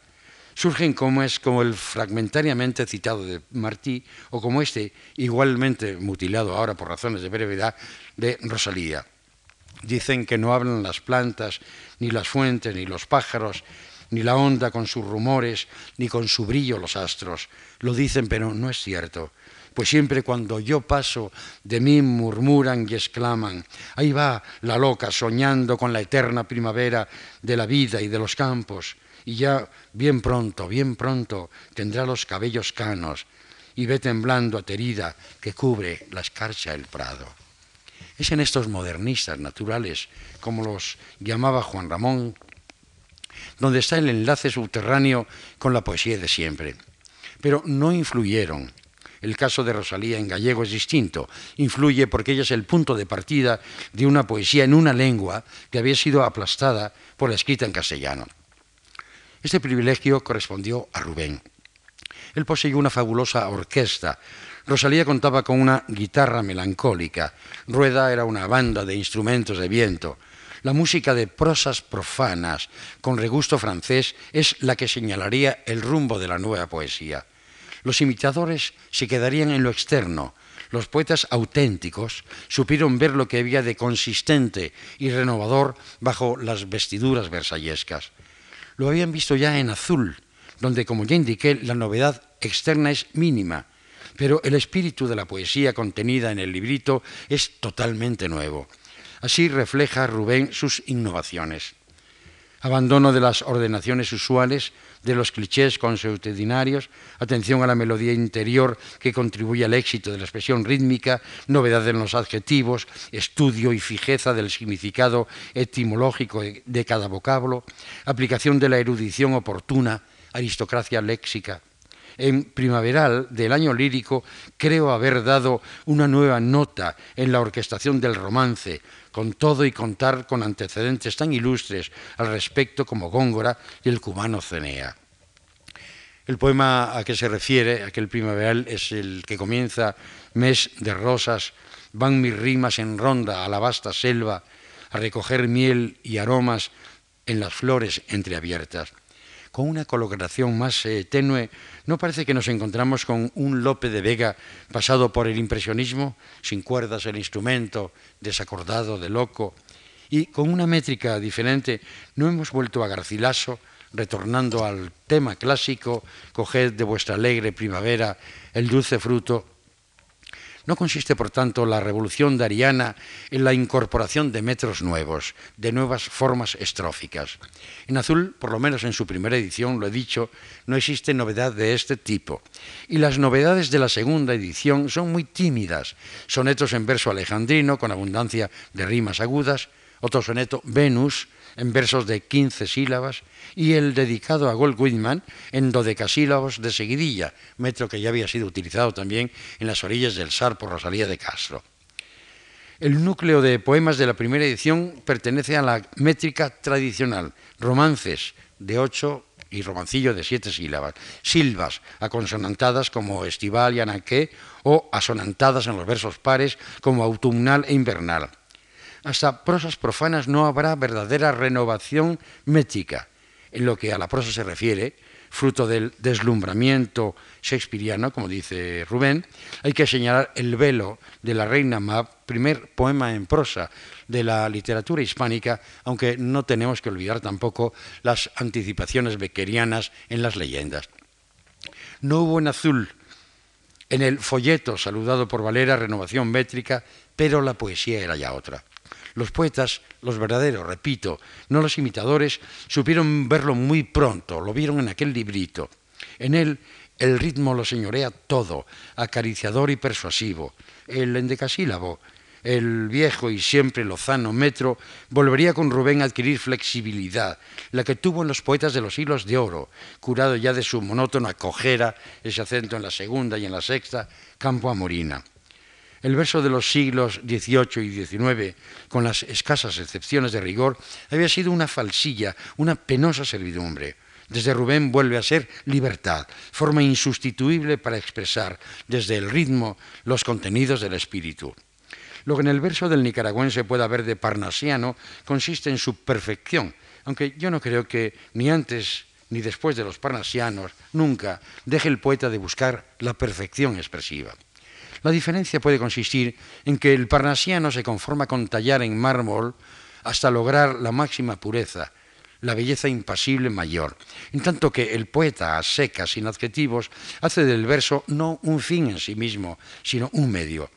surgen como es como el fragmentariamente citado de Martí o como este igualmente mutilado ahora por razones de brevedad de Rosalía. Dicen que no hablan las plantas, ni las fuentes, ni los pájaros, ni la onda con sus rumores, ni con su brillo los astros. Lo dicen, pero no es cierto. Pues siempre cuando yo paso, de mí murmuran y exclaman, ahí va la loca soñando con la eterna primavera de la vida y de los campos, y ya bien pronto, bien pronto tendrá los cabellos canos y ve temblando aterida que cubre la escarcha el prado. Es en estos modernistas naturales, como los llamaba Juan Ramón, donde está el enlace subterráneo con la poesía de siempre. Pero no influyeron. El caso de Rosalía en gallego es distinto. Influye porque ella es el punto de partida de una poesía en una lengua que había sido aplastada por la escrita en castellano. Este privilegio correspondió a Rubén. Él poseyó una fabulosa orquesta. Rosalía contaba con una guitarra melancólica. Rueda era una banda de instrumentos de viento. La música de prosas profanas con regusto francés es la que señalaría el rumbo de la nueva poesía. Los imitadores se quedarían en lo externo. Los poetas auténticos supieron ver lo que había de consistente y renovador bajo las vestiduras versallescas. Lo habían visto ya en azul, donde, como ya indiqué, la novedad externa es mínima, pero el espíritu de la poesía contenida en el librito es totalmente nuevo. Así refleja Rubén sus innovaciones. Abandono de las ordenaciones usuales, de los clichés consuetudinarios, atención a la melodía interior que contribuye al éxito de la expresión rítmica, novedad en los adjetivos, estudio y fijeza del significado etimológico de cada vocablo, aplicación de la erudición oportuna, aristocracia léxica en primaveral del año lírico creo haber dado una nueva nota en la orquestación del romance, con todo y contar con antecedentes tan ilustres al respecto como Góngora y el cubano Cenea. El poema a que se refiere, aquel primaveral, es el que comienza Mes de rosas, van mis rimas en ronda a la vasta selva a recoger miel y aromas en las flores entreabiertas con una coloración más eh, tenue, ¿no parece que nos encontramos con un Lope de Vega pasado por el impresionismo, sin cuerdas el instrumento, desacordado, de loco? Y con una métrica diferente, ¿no hemos vuelto a Garcilaso, retornando al tema clásico, coged de vuestra alegre primavera el dulce fruto no consiste, por tanto, la revolución dariana en la incorporación de metros nuevos, de nuevas formas estróficas. En azul, por lo menos en su primera edición, lo he dicho, no existe novedad de este tipo. Y las novedades de la segunda edición son muy tímidas. Sonetos en verso alejandrino, con abundancia de rimas agudas, otro soneto Venus, en versos de 15 sílabas, y el dedicado a Gold Whitman en dodecasílabos de seguidilla, metro que ya había sido utilizado también en las orillas del Sar por Rosalía de Castro. El núcleo de poemas de la primera edición pertenece a la métrica tradicional, romances de ocho y romancillo de siete sílabas, silvas aconsonantadas como estival y anaqué o asonantadas en los versos pares como autumnal e invernal hasta prosas profanas no habrá verdadera renovación métrica. En lo que a la prosa se refiere, fruto del deslumbramiento shakespeariano, como dice Rubén, hay que señalar El velo de la reina Mab, primer poema en prosa de la literatura hispánica, aunque no tenemos que olvidar tampoco las anticipaciones bequerianas en las leyendas. No hubo en azul en el folleto saludado por Valera renovación métrica, pero la poesía era ya otra. Los poetas, los verdaderos, repito, no los imitadores, supieron verlo muy pronto, lo vieron en aquel librito. En él el ritmo lo señorea todo, acariciador y persuasivo. El endecasílabo, el viejo y siempre lozano metro, volvería con Rubén a adquirir flexibilidad, la que tuvo en los poetas de los hilos de oro, curado ya de su monótona cojera, ese acento en la segunda y en la sexta, campo amorina. El verso de los siglos XVIII y XIX, con las escasas excepciones de rigor, había sido una falsilla, una penosa servidumbre. Desde Rubén vuelve a ser libertad, forma insustituible para expresar desde el ritmo los contenidos del espíritu. Lo que en el verso del nicaragüense puede haber de parnasiano consiste en su perfección, aunque yo no creo que ni antes ni después de los parnasianos nunca deje el poeta de buscar la perfección expresiva. La diferencia puede consistir en que el parnasiano se conforma con tallar en mármol hasta lograr la máxima pureza, la belleza impasible mayor, en tanto que el poeta a secas, sin adjetivos, hace del verso no un fin en sí mismo, sino un medio.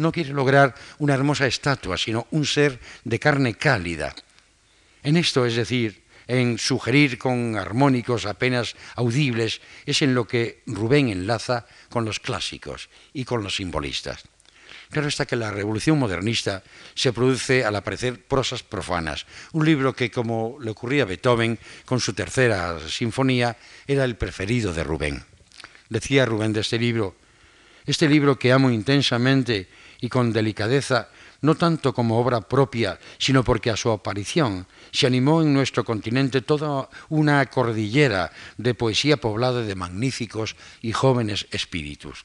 No quiere lograr una hermosa estatua, sino un ser de carne cálida. En esto, es decir, en sugerir con armónicos apenas audibles, es en lo que Rubén enlaza con los clásicos y con los simbolistas. Claro está que la revolución modernista se produce al aparecer prosas profanas, un libro que, como le ocurría a Beethoven con su tercera sinfonía, era el preferido de Rubén. Decía Rubén de este libro, este libro que amo intensamente y con delicadeza, no tanto como obra propia, sino porque a su aparición se animó en nuestro continente toda una cordillera de poesía poblada de magníficos y jóvenes espíritus.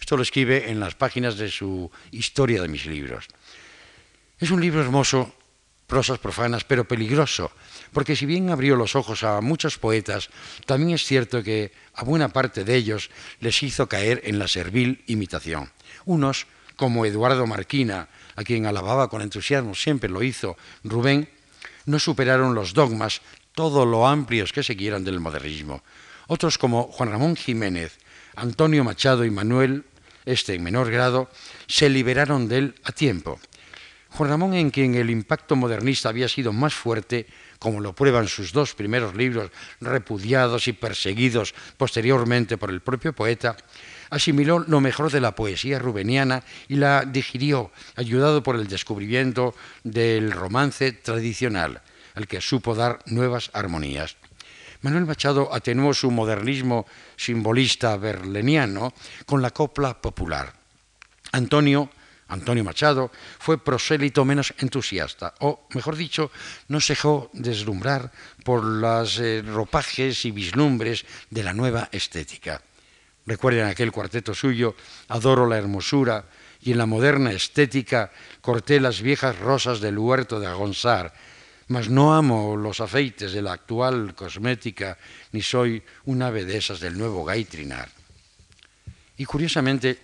Esto lo escribe en las páginas de su Historia de mis libros. Es un libro hermoso, prosas profanas, pero peligroso, porque si bien abrió los ojos a muchos poetas, también es cierto que a buena parte de ellos les hizo caer en la servil imitación. Unos como Eduardo Marquina, a quien alababa con entusiasmo, siempre lo hizo Rubén, no superaron los dogmas, todo lo amplios que se quieran del modernismo. Otros como Juan Ramón Jiménez, Antonio Machado y Manuel, este en menor grado, se liberaron de él a tiempo. Juan Ramón, en quien el impacto modernista había sido más fuerte, como lo prueban sus dos primeros libros, repudiados y perseguidos posteriormente por el propio poeta, asimiló lo mejor de la poesía rubeniana y la digirió, ayudado por el descubrimiento del romance tradicional, al que supo dar nuevas armonías. Manuel Machado atenuó su modernismo simbolista berleniano con la copla popular. Antonio Antonio Machado fue prosélito menos entusiasta, o mejor dicho, no se dejó deslumbrar por los eh, ropajes y vislumbres de la nueva estética. Recuerden aquel cuarteto suyo, Adoro la hermosura, y en la moderna estética corté las viejas rosas del huerto de Agonsar, mas no amo los afeites de la actual cosmética, ni soy una ave de esas del nuevo gaitrinar. Y curiosamente,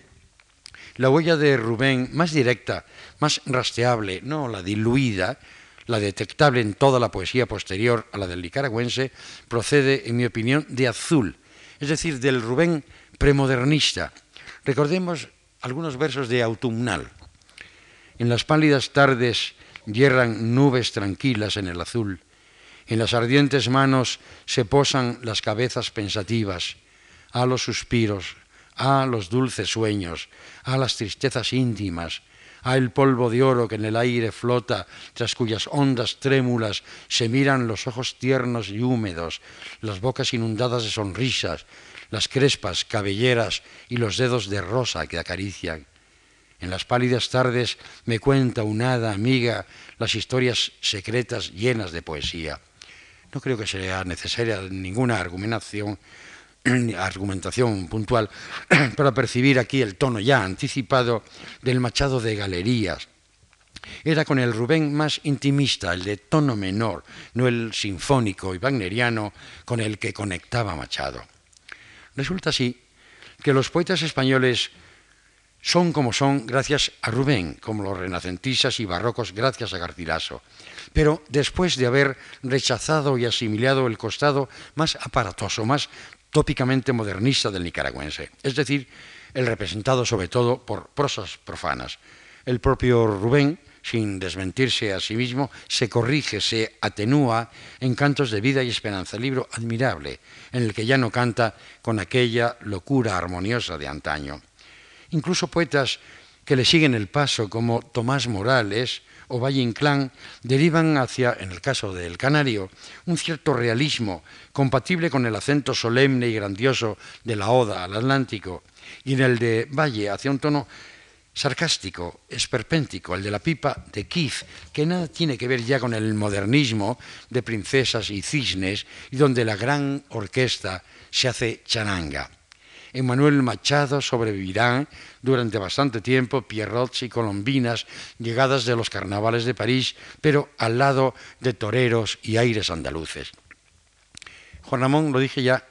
la huella de Rubén, más directa, más rastreable, no la diluida, la detectable en toda la poesía posterior a la del nicaragüense, procede, en mi opinión, de Azul, es decir, del Rubén premodernista. Recordemos algunos versos de Autumnal. En las pálidas tardes hierran nubes tranquilas en el azul. En las ardientes manos se posan las cabezas pensativas. A los suspiros, a los dulces sueños, a las tristezas íntimas, a el polvo de oro que en el aire flota, tras cuyas ondas trémulas se miran los ojos tiernos y húmedos, las bocas inundadas de sonrisas, las crespas cabelleras y los dedos de rosa que acarician. En las pálidas tardes me cuenta una hada amiga las historias secretas llenas de poesía. No creo que sea necesaria ninguna argumentación, [CLEARS THROAT] argumentación puntual [CLEARS THROAT] para percibir aquí el tono ya anticipado del Machado de Galerías. Era con el Rubén más intimista, el de tono menor, no el sinfónico y wagneriano con el que conectaba Machado. Resulta así que los poetas españoles son como son gracias a Rubén, como los renacentistas y barrocos gracias a Garcilaso. Pero después de haber rechazado y asimilado el costado más aparatoso, más tópicamente modernista del nicaragüense, es decir, el representado sobre todo por prosas profanas. El propio Rubén sin desmentirse a sí mismo, se corrige, se atenúa en cantos de vida y esperanza. Libro admirable, en el que ya no canta con aquella locura armoniosa de antaño. Incluso poetas que le siguen el paso, como Tomás Morales o Valle Inclán derivan hacia, en el caso del canario, un cierto realismo compatible con el acento solemne y grandioso de la Oda al Atlántico, y en el de Valle hacia un tono sarcástico, esperpéntico, el de la pipa de Keith, que nada tiene que ver ya con el modernismo de princesas y cisnes, y donde la gran orquesta se hace charanga. Emmanuel Machado sobrevivirán durante bastante tiempo pierrots y colombinas llegadas de los carnavales de París, pero al lado de toreros y aires andaluces. Juan Ramón, lo dije ya,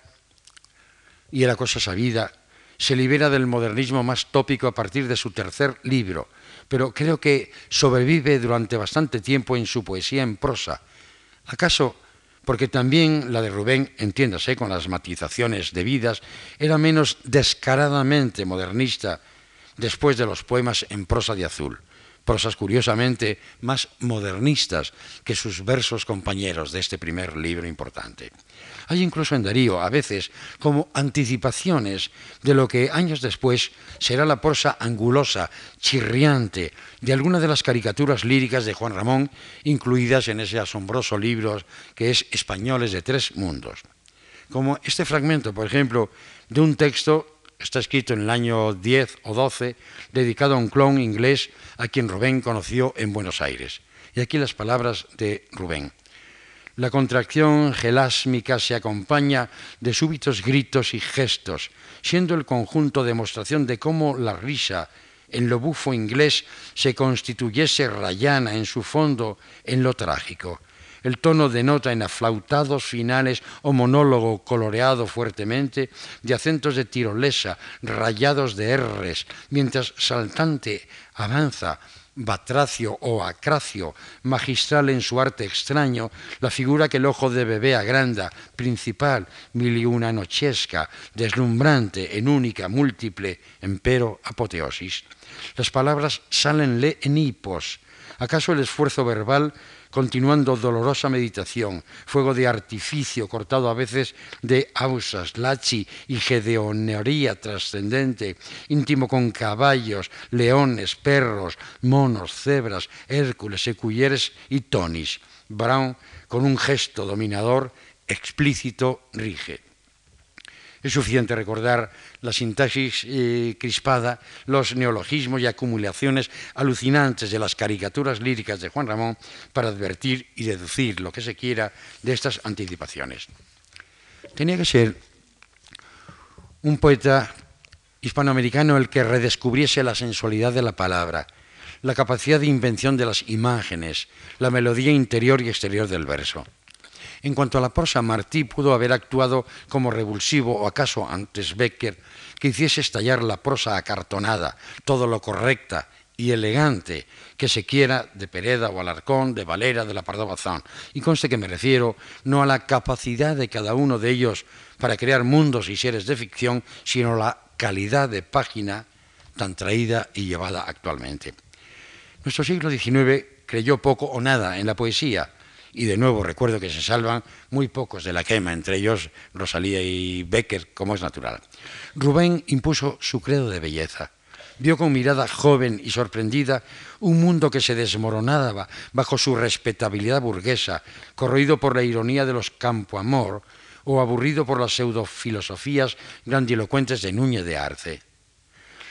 y era cosa sabida, se libera del modernismo más tópico a partir de su tercer libro, pero creo que sobrevive durante bastante tiempo en su poesía en prosa. ¿Acaso porque también la de Rubén, entiéndase, con las matizaciones debidas, era menos descaradamente modernista después de los poemas en prosa de azul? Prosas curiosamente más modernistas que sus versos compañeros de este primer libro importante. Hay incluso en Darío, a veces, como anticipaciones de lo que años después será la prosa angulosa, chirriante, de alguna de las caricaturas líricas de Juan Ramón, incluidas en ese asombroso libro que es Españoles de Tres Mundos. Como este fragmento, por ejemplo, de un texto está escrito en el año 10 o 12, dedicado a un clon inglés a quien Rubén conoció en Buenos Aires. Y aquí las palabras de Rubén. La contracción gelásmica se acompaña de súbitos gritos y gestos, siendo el conjunto demostración de cómo la risa en lo bufo inglés se constituyese rayana en su fondo en lo trágico el tono denota en aflautados finales o monólogo coloreado fuertemente de acentos de tirolesa, rayados de R's, mientras saltante avanza Batracio o Acracio, magistral en su arte extraño, la figura que el ojo de bebé agranda, principal, mil nochesca, deslumbrante, en única, múltiple, empero apoteosis. Las palabras salenle en hipos. ¿Acaso el esfuerzo verbal continuando dolorosa meditación, fuego de artificio cortado a veces de ausas, lachi y gedeonería trascendente, íntimo con caballos, leones, perros, monos, cebras, Hércules, ecuyeres y tonis. Brown, con un gesto dominador, explícito, rige. Es suficiente recordar la sintaxis eh, crispada, los neologismos y acumulaciones alucinantes de las caricaturas líricas de Juan Ramón para advertir y deducir lo que se quiera de estas anticipaciones. Tenía que ser un poeta hispanoamericano el que redescubriese la sensualidad de la palabra, la capacidad de invención de las imágenes, la melodía interior y exterior del verso. En cuanto a la prosa, Martí pudo haber actuado como revulsivo, o acaso antes Becker, que hiciese estallar la prosa acartonada, todo lo correcta y elegante que se quiera de Pereda o Alarcón, de Valera, de la Pardo Bazán. Y conste que me refiero no a la capacidad de cada uno de ellos para crear mundos y seres de ficción, sino a la calidad de página tan traída y llevada actualmente. Nuestro siglo XIX creyó poco o nada en la poesía, y de nuevo recuerdo que se salvan muy pocos de la quema, entre ellos Rosalía y Becker, como es natural. Rubén impuso su credo de belleza. Vio con mirada joven y sorprendida un mundo que se desmoronaba bajo su respetabilidad burguesa, corroído por la ironía de los campo amor o aburrido por las pseudofilosofías grandilocuentes de Núñez de Arce.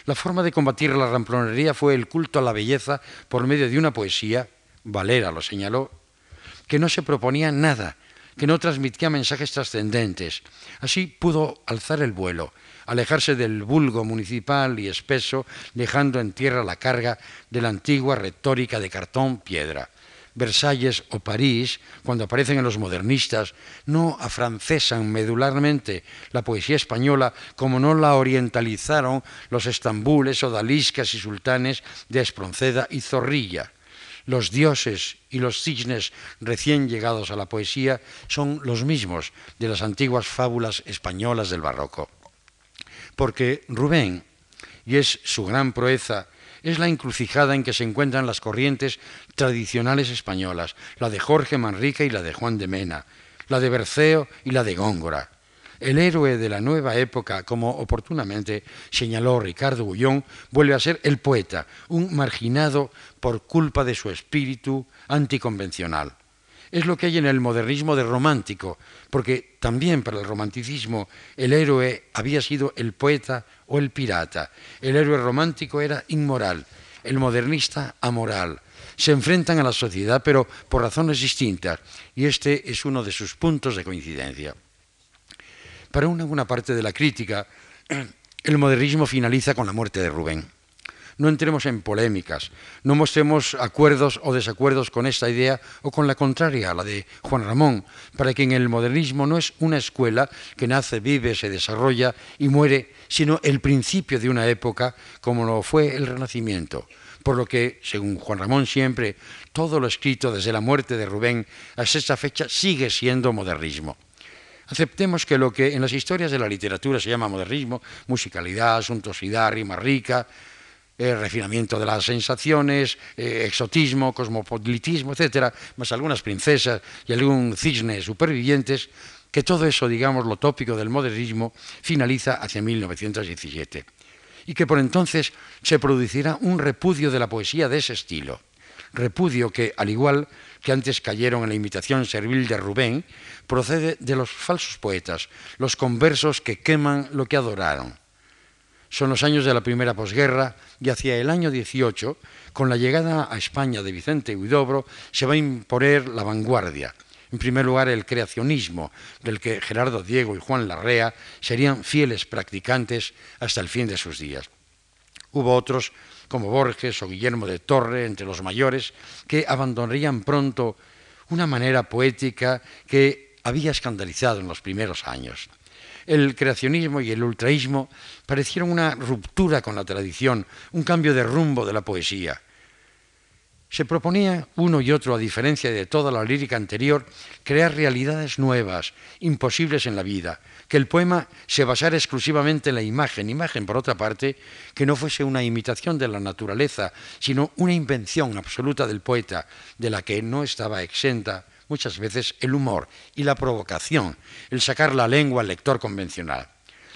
La forma de combatir la ramplonería fue el culto a la belleza por medio de una poesía, Valera lo señaló, que no se proponía nada, que no transmitía mensajes trascendentes. Así pudo alzar el vuelo, alejarse del vulgo municipal y espeso, dejando en tierra la carga de la antigua retórica de cartón piedra. Versalles o París, cuando aparecen en los modernistas, no afrancesan medularmente la poesía española como no la orientalizaron los estambules, odaliscas y sultanes de Espronceda y Zorrilla los dioses y los cisnes recién llegados a la poesía son los mismos de las antiguas fábulas españolas del barroco. Porque Rubén, y es su gran proeza, es la encrucijada en que se encuentran las corrientes tradicionales españolas, la de Jorge Manrique y la de Juan de Mena, la de Berceo y la de Góngora. El héroe de la nueva época, como oportunamente señaló Ricardo Gullón, vuelve a ser el poeta, un marginado por culpa de su espíritu anticonvencional. Es lo que hay en el modernismo de romántico, porque también para el romanticismo el héroe había sido el poeta o el pirata. El héroe romántico era inmoral, el modernista amoral. Se enfrentan a la sociedad, pero por razones distintas, y este es uno de sus puntos de coincidencia. Para una buena parte de la crítica, [CLEARS THROAT] el modernismo finaliza con la muerte de Rubén. No entremos en polémicas, no mostremos acuerdos o desacuerdos con esta idea o con la contraria, la de Juan Ramón, para quien el modernismo no es una escuela que nace, vive, se desarrolla y muere, sino el principio de una época como lo fue el Renacimiento. Por lo que, según Juan Ramón siempre, todo lo escrito desde la muerte de Rubén hasta esta fecha sigue siendo modernismo. Aceptemos que lo que en las historias de la literatura se llama modernismo, musicalidad, suntuosidad, rima rica, eh, refinamiento de las sensaciones, eh, exotismo, cosmopolitismo, etcétera, más algunas princesas y algún cisne supervivientes, que todo eso, digamos, lo tópico del modernismo, finaliza hacia 1917. Y que por entonces se producirá un repudio de la poesía de ese estilo. Repudio que, al igual que antes cayeron en la imitación servil de Rubén, procede de los falsos poetas, los conversos que queman lo que adoraron. Son los años de la primera posguerra y hacia el año 18, con la llegada a España de Vicente Huidobro, se va a imponer la vanguardia. En primer lugar, el creacionismo, del que Gerardo Diego y Juan Larrea serían fieles practicantes hasta el fin de sus días. Hubo otros como Borges o Guillermo de Torre, entre los mayores, que abandonarían pronto una manera poética que había escandalizado en los primeros años. El creacionismo y el ultraísmo parecieron una ruptura con la tradición, un cambio de rumbo de la poesía. Se proponía uno y otro, a diferencia de toda la lírica anterior, crear realidades nuevas, imposibles en la vida, que el poema se basara exclusivamente en la imagen, imagen por otra parte, que no fuese una imitación de la naturaleza, sino una invención absoluta del poeta, de la que no estaba exenta muchas veces el humor y la provocación, el sacar la lengua al lector convencional.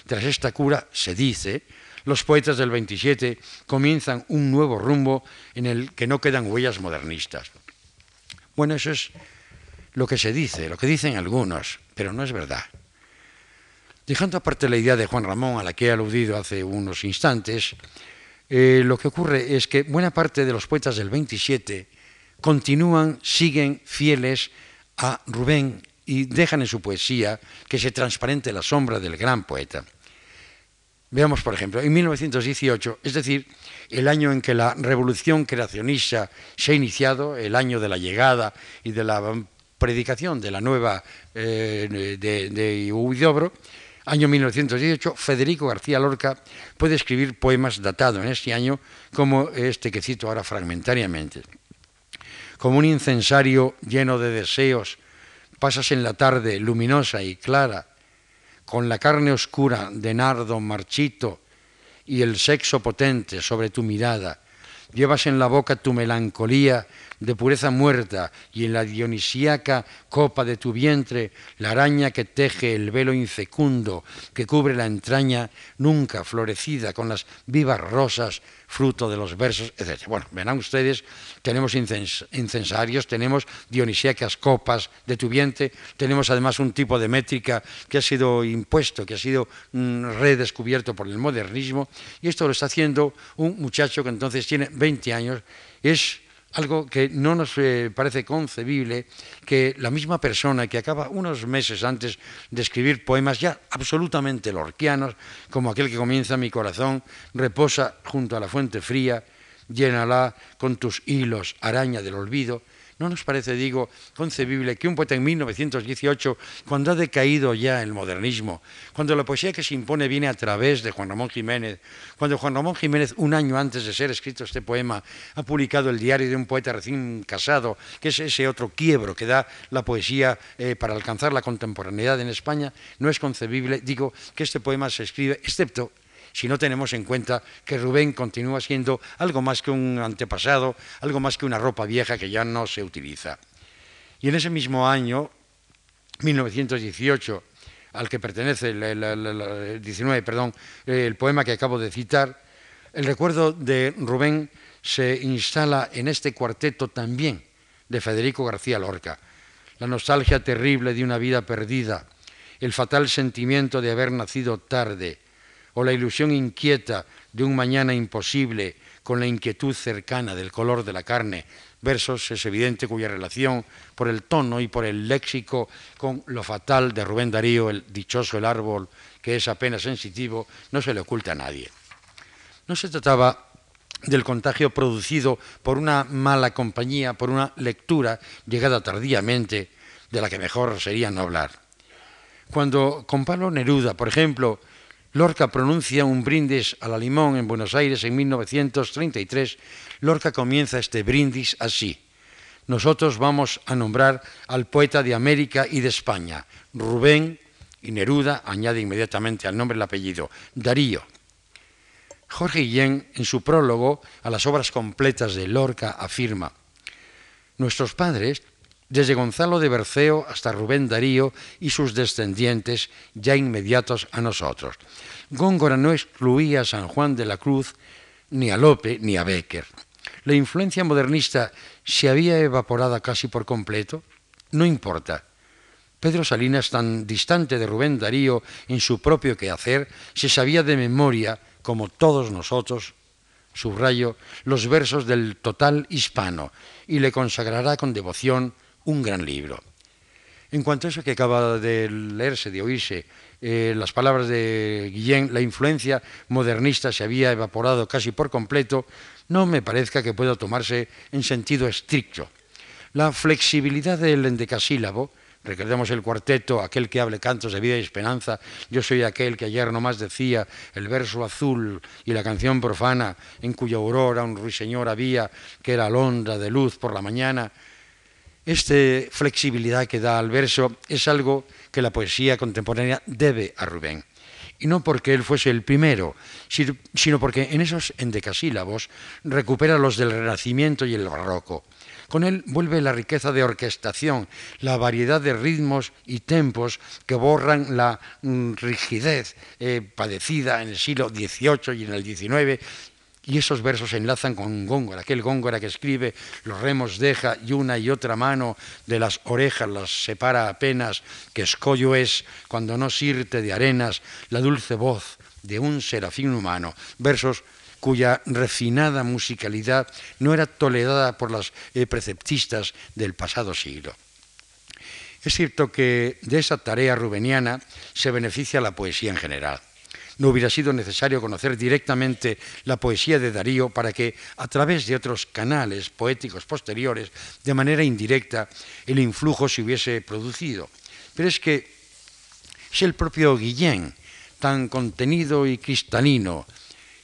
Tras esta cura, se dice, los poetas del 27 comienzan un nuevo rumbo en el que no quedan huellas modernistas. Bueno, eso es lo que se dice, lo que dicen algunos, pero no es verdad. Dejando aparte la idea de Juan Ramón, a la que he aludido hace unos instantes, eh, lo que ocurre es que buena parte de los poetas del 27 continúan, siguen fieles a Rubén y dejan en su poesía que se transparente la sombra del gran poeta. Veamos, por ejemplo, en 1918, es decir, el año en que la revolución creacionista se ha iniciado, el año de la llegada y de la predicación de la nueva eh, de, Huidobro, año 1918, Federico García Lorca puede escribir poemas datados en este año, como este que cito ahora fragmentariamente. Como un incensario lleno de deseos, pasas en la tarde luminosa y clara con la carne oscura de nardo marchito y el sexo potente sobre tu mirada, llevas en la boca tu melancolía de pureza muerta y en la dionisíaca copa de tu vientre la araña que teje el velo infecundo que cubre la entraña nunca florecida con las vivas rosas fruto de los versos, etc. Bueno, verán ustedes, tenemos incensarios, tenemos dionisíacas copas de tu vientre, tenemos además un tipo de métrica que ha sido impuesto, que ha sido mm, redescubierto por el modernismo, y esto lo está haciendo un muchacho que entonces tiene 20 años, es algo que no nos eh, parece concebible que la misma persona que acaba unos meses antes de escribir poemas ya absolutamente lorquianos, como aquel que comienza mi corazón, reposa junto a la fuente fría, llénala con tus hilos, araña del olvido, ¿No nos parece, digo, concebible que un poeta en 1918, cuando ha decaído ya el modernismo, cuando la poesía que se impone viene a través de Juan Ramón Jiménez, cuando Juan Ramón Jiménez, un año antes de ser escrito este poema, ha publicado el diario de un poeta recién casado, que es ese otro quiebro que da la poesía eh, para alcanzar la contemporaneidad en España, no es concebible, digo, que este poema se escribe, excepto si no tenemos en cuenta que Rubén continúa siendo algo más que un antepasado, algo más que una ropa vieja que ya no se utiliza. Y en ese mismo año, 1918, al que pertenece el, 19, perdón, el poema que acabo de citar, el recuerdo de Rubén se instala en este cuarteto también de Federico García Lorca. La nostalgia terrible de una vida perdida, el fatal sentimiento de haber nacido tarde, o la ilusión inquieta de un mañana imposible con la inquietud cercana del color de la carne. Versos es evidente cuya relación por el tono y por el léxico con lo fatal de Rubén Darío, el dichoso el árbol, que es apenas sensitivo, no se le oculta a nadie. No se trataba del contagio producido por una mala compañía, por una lectura llegada tardíamente, de la que mejor sería no hablar. Cuando con Pablo Neruda, por ejemplo, Lorca pronuncia un brindis a la limón en Buenos Aires en 1933, Lorca comienza este brindis así. Nosotros vamos a nombrar al poeta de América y de España, Rubén, y Neruda añade inmediatamente al nombre el apellido, Darío. Jorge Guillén, en su prólogo a las obras completas de Lorca, afirma, Nuestros padres, desde Gonzalo de Berceo hasta Rubén Darío y sus descendientes, ya inmediatos a nosotros. Góngora no excluía a San Juan de la Cruz, ni a Lope, ni a Becker. La influencia modernista se había evaporado casi por completo. No importa. Pedro Salinas, tan distante de Rubén Darío en su propio quehacer, se sabía de memoria como todos nosotros, subrayo, los versos del total hispano y le consagrará con devoción un gran libro. En cuanto a eso que acaba de leerse, de oírse, eh, las palabras de Guillén, la influencia modernista se había evaporado casi por completo, no me parezca que pueda tomarse en sentido estricto. La flexibilidad del endecasílabo, Recordemos el cuarteto, aquel que hable cantos de vida y esperanza. Yo soy aquel que ayer nomás decía el verso azul y la canción profana, en cuya aurora un ruiseñor había, que era alondra de luz por la mañana. Esta flexibilidad que da al verso es algo que la poesía contemporánea debe a Rubén. Y no porque él fuese el primero, sino porque en esos endecasílabos recupera los del Renacimiento y el Barroco con él vuelve la riqueza de orquestación, la variedad de ritmos y tempos que borran la mm, rigidez eh, padecida en el siglo XVIII y en el XIX y esos versos se enlazan con Góngora, aquel Góngora que escribe, los remos deja y una y otra mano de las orejas las separa apenas, que escollo es cuando no sirte de arenas la dulce voz de un serafín humano. Versos cuya refinada musicalidad no era tolerada por las eh, preceptistas del pasado siglo. Es cierto que de esa tarea rubeniana se beneficia la poesía en general. No hubiera sido necesario conocer directamente la poesía de Darío para que, a través de otros canales poéticos posteriores, de manera indirecta, el influjo se hubiese producido. Pero es que es el propio Guillén, tan contenido y cristalino,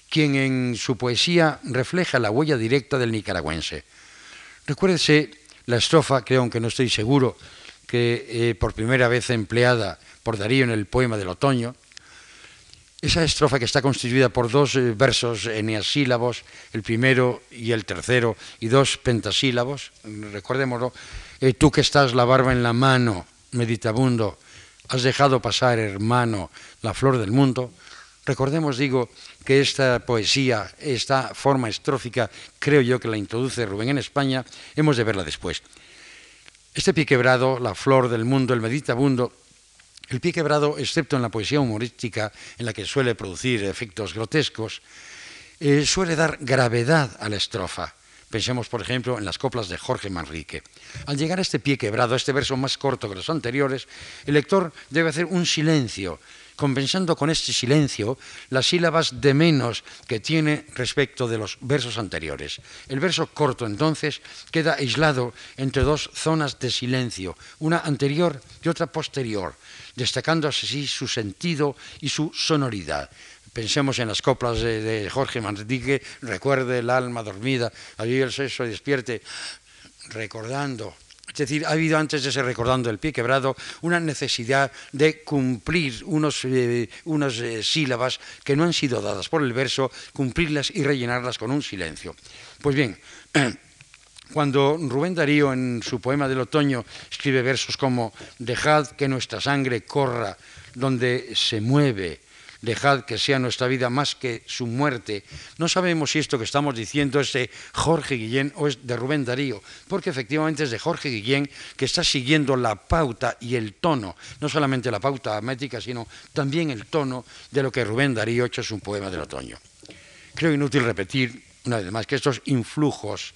quien en su poesía refleja la huella directa del nicaragüense. Recuérdese la estrofa, que aunque no estoy seguro, que eh, por primera vez empleada por Darío en el poema del otoño, esa estrofa que está constituida por dos eh, versos eneasílabos, el primero y el tercero, y dos pentasílabos, recordémoslo, eh, tú que estás la barba en la mano, meditabundo, has dejado pasar, hermano, la flor del mundo, Recordemos, digo, que esta poesía, esta forma estrófica, creo yo que la introduce Rubén en España, hemos de verla después. Este pie quebrado, la flor del mundo, el meditabundo, el pie quebrado, excepto en la poesía humorística, en la que suele producir efectos grotescos, eh, suele dar gravedad a la estrofa. Pensemos, por ejemplo, en las coplas de Jorge Manrique. Al llegar a este pie quebrado, a este verso más corto que los anteriores, el lector debe hacer un silencio compensando con este silencio las sílabas de menos que tiene respecto de los versos anteriores. El verso corto entonces queda aislado entre dos zonas de silencio, una anterior y otra posterior, destacando así su sentido y su sonoridad. Pensemos en las coplas de, Jorge Manrique, recuerde el alma dormida, allí el sexo despierte, recordando es decir, ha habido antes de ese recordando el pie quebrado una necesidad de cumplir unos, eh, unas eh, sílabas que no han sido dadas por el verso, cumplirlas y rellenarlas con un silencio. Pues bien, [CLEARS THROAT] Cuando Rubén Darío en su poema del otoño escribe versos como Dejad que nuestra sangre corra donde se mueve, dejad que sea nuestra vida más que su muerte. No sabemos si esto que estamos diciendo es de Jorge Guillén o es de Rubén Darío, porque efectivamente es de Jorge Guillén que está siguiendo la pauta y el tono, no solamente la pauta métrica, sino también el tono de lo que Rubén Darío ha hecho en su poema del otoño. Creo inútil repetir una vez más que estos influjos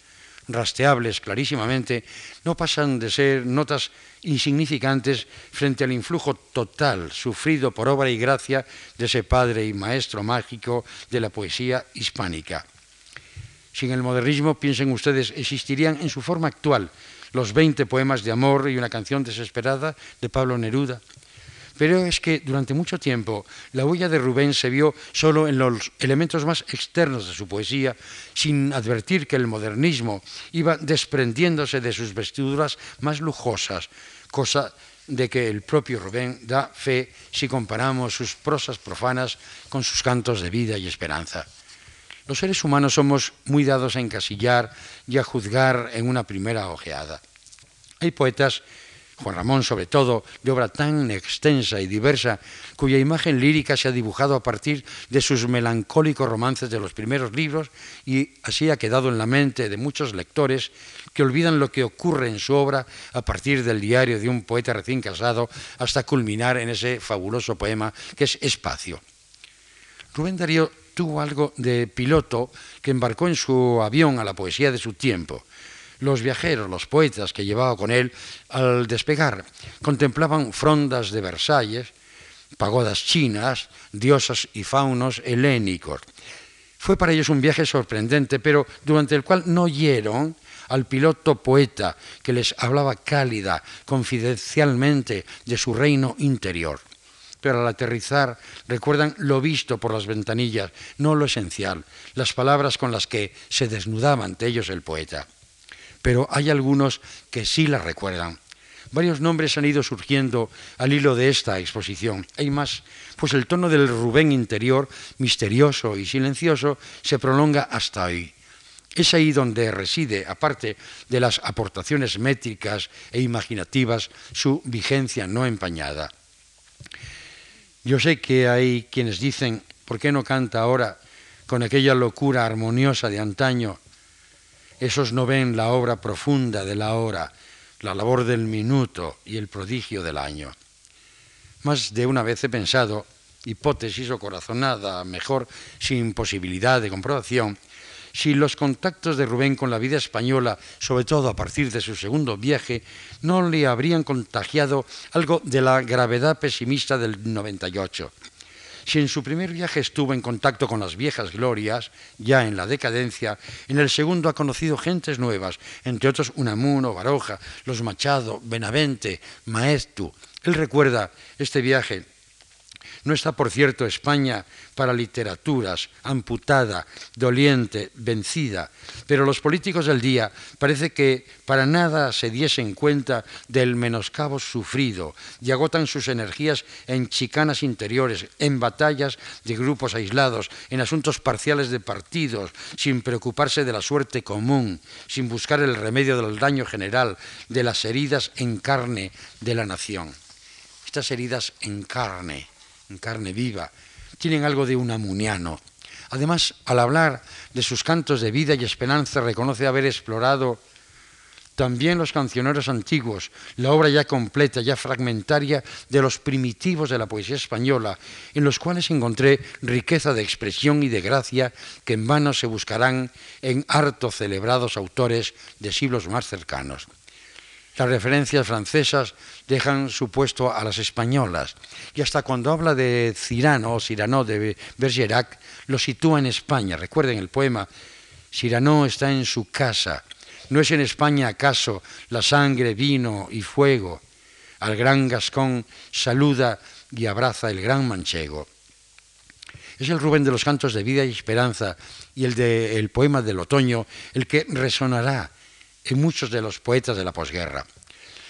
rastreables clarísimamente, no pasan de ser notas insignificantes frente al influjo total sufrido por obra y gracia de ese padre y maestro mágico de la poesía hispánica. Sin el modernismo, piensen ustedes, existirían en su forma actual los 20 poemas de amor y una canción desesperada de Pablo Neruda, pero es que durante mucho tiempo la huella de Rubén se vio solo en los elementos más externos de su poesía, sin advertir que el modernismo iba desprendiéndose de sus vestiduras más lujosas, cosa de que el propio Rubén da fe si comparamos sus prosas profanas con sus cantos de vida y esperanza. Los seres humanos somos muy dados a encasillar y a juzgar en una primera ojeada. Hay poetas Juan Ramón sobre todo, de obra tan extensa y diversa, cuya imagen lírica se ha dibujado a partir de sus melancólicos romances de los primeros libros y así ha quedado en la mente de muchos lectores que olvidan lo que ocurre en su obra a partir del diario de un poeta recién casado hasta culminar en ese fabuloso poema que es Espacio. Rubén Darío tuvo algo de piloto que embarcó en su avión a la poesía de su tiempo los viajeros, los poetas que llevaba con él, al despegar, contemplaban frondas de Versalles, pagodas chinas, diosas y faunos helénicos. Fue para ellos un viaje sorprendente, pero durante el cual no oyeron al piloto poeta que les hablaba cálida, confidencialmente de su reino interior. Pero al aterrizar recuerdan lo visto por las ventanillas, no lo esencial, las palabras con las que se desnudaba ante ellos el poeta pero hay algunos que sí la recuerdan. Varios nombres han ido surgiendo al hilo de esta exposición. Hay más, pues el tono del Rubén interior, misterioso y silencioso, se prolonga hasta hoy. Es ahí donde reside, aparte de las aportaciones métricas e imaginativas, su vigencia no empañada. Yo sé que hay quienes dicen, ¿por qué no canta ahora con aquella locura armoniosa de antaño esos no ven la obra profunda de la hora, la labor del minuto y el prodigio del año. Más de una vez he pensado, hipótesis o corazonada, mejor sin posibilidad de comprobación, si los contactos de Rubén con la vida española, sobre todo a partir de su segundo viaje, no le habrían contagiado algo de la gravedad pesimista del 98 si en su primer viaje estuvo en contacto con las viejas glorias, ya en la decadencia, en el segundo ha conocido gentes nuevas, entre otros Unamuno, Baroja, los Machado, Benavente, Maestu. Él recuerda este viaje no está, por cierto, España para literaturas, amputada, doliente, vencida, pero los políticos del día parece que para nada se diesen cuenta del menoscabo sufrido y agotan sus energías en chicanas interiores, en batallas de grupos aislados, en asuntos parciales de partidos, sin preocuparse de la suerte común, sin buscar el remedio del daño general, de las heridas en carne de la nación. Estas heridas en carne en carne viva, tienen algo de un amuniano. Además, al hablar de sus cantos de vida y esperanza, reconoce haber explorado también los cancioneros antiguos, la obra ya completa, ya fragmentaria de los primitivos de la poesía española, en los cuales encontré riqueza de expresión y de gracia que en vano se buscarán en harto celebrados autores de siglos más cercanos. Las referencias francesas dejan su puesto a las españolas. Y hasta cuando habla de Cirano o Cyrano de Bergerac, lo sitúa en España. Recuerden el poema, Cyrano está en su casa. ¿No es en España acaso la sangre, vino y fuego? Al gran Gascón saluda y abraza el gran manchego. Es el Rubén de los cantos de vida y esperanza y el del poema del otoño el que resonará en muchos de los poetas de la posguerra.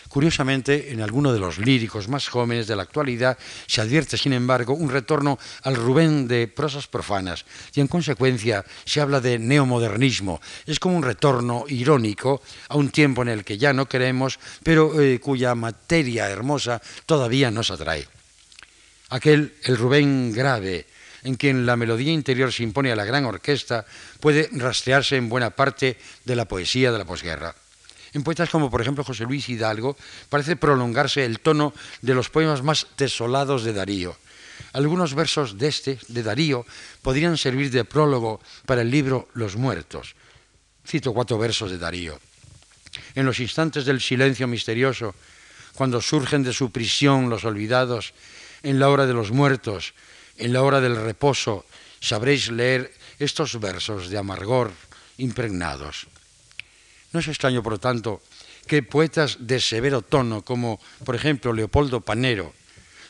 Curiosamente, en alguno de los líricos más jóvenes de la actualidad se advierte, sin embargo, un retorno al Rubén de prosas profanas y en consecuencia se habla de neomodernismo. Es como un retorno irónico a un tiempo en el que ya no queremos, pero eh, cuya materia hermosa todavía nos atrae. Aquel, el Rubén grave, en quien la melodía interior se impone a la gran orquesta, puede rastrearse en buena parte de la poesía de la posguerra. En poetas como por ejemplo José Luis Hidalgo parece prolongarse el tono de los poemas más desolados de Darío. Algunos versos de este, de Darío, podrían servir de prólogo para el libro Los Muertos. Cito cuatro versos de Darío. En los instantes del silencio misterioso, cuando surgen de su prisión los olvidados, en la hora de los muertos, en la hora del reposo, sabréis leer estos versos de amargor impregnados. No es extraño, por lo tanto, que poetas de severo tono, como por ejemplo Leopoldo Panero,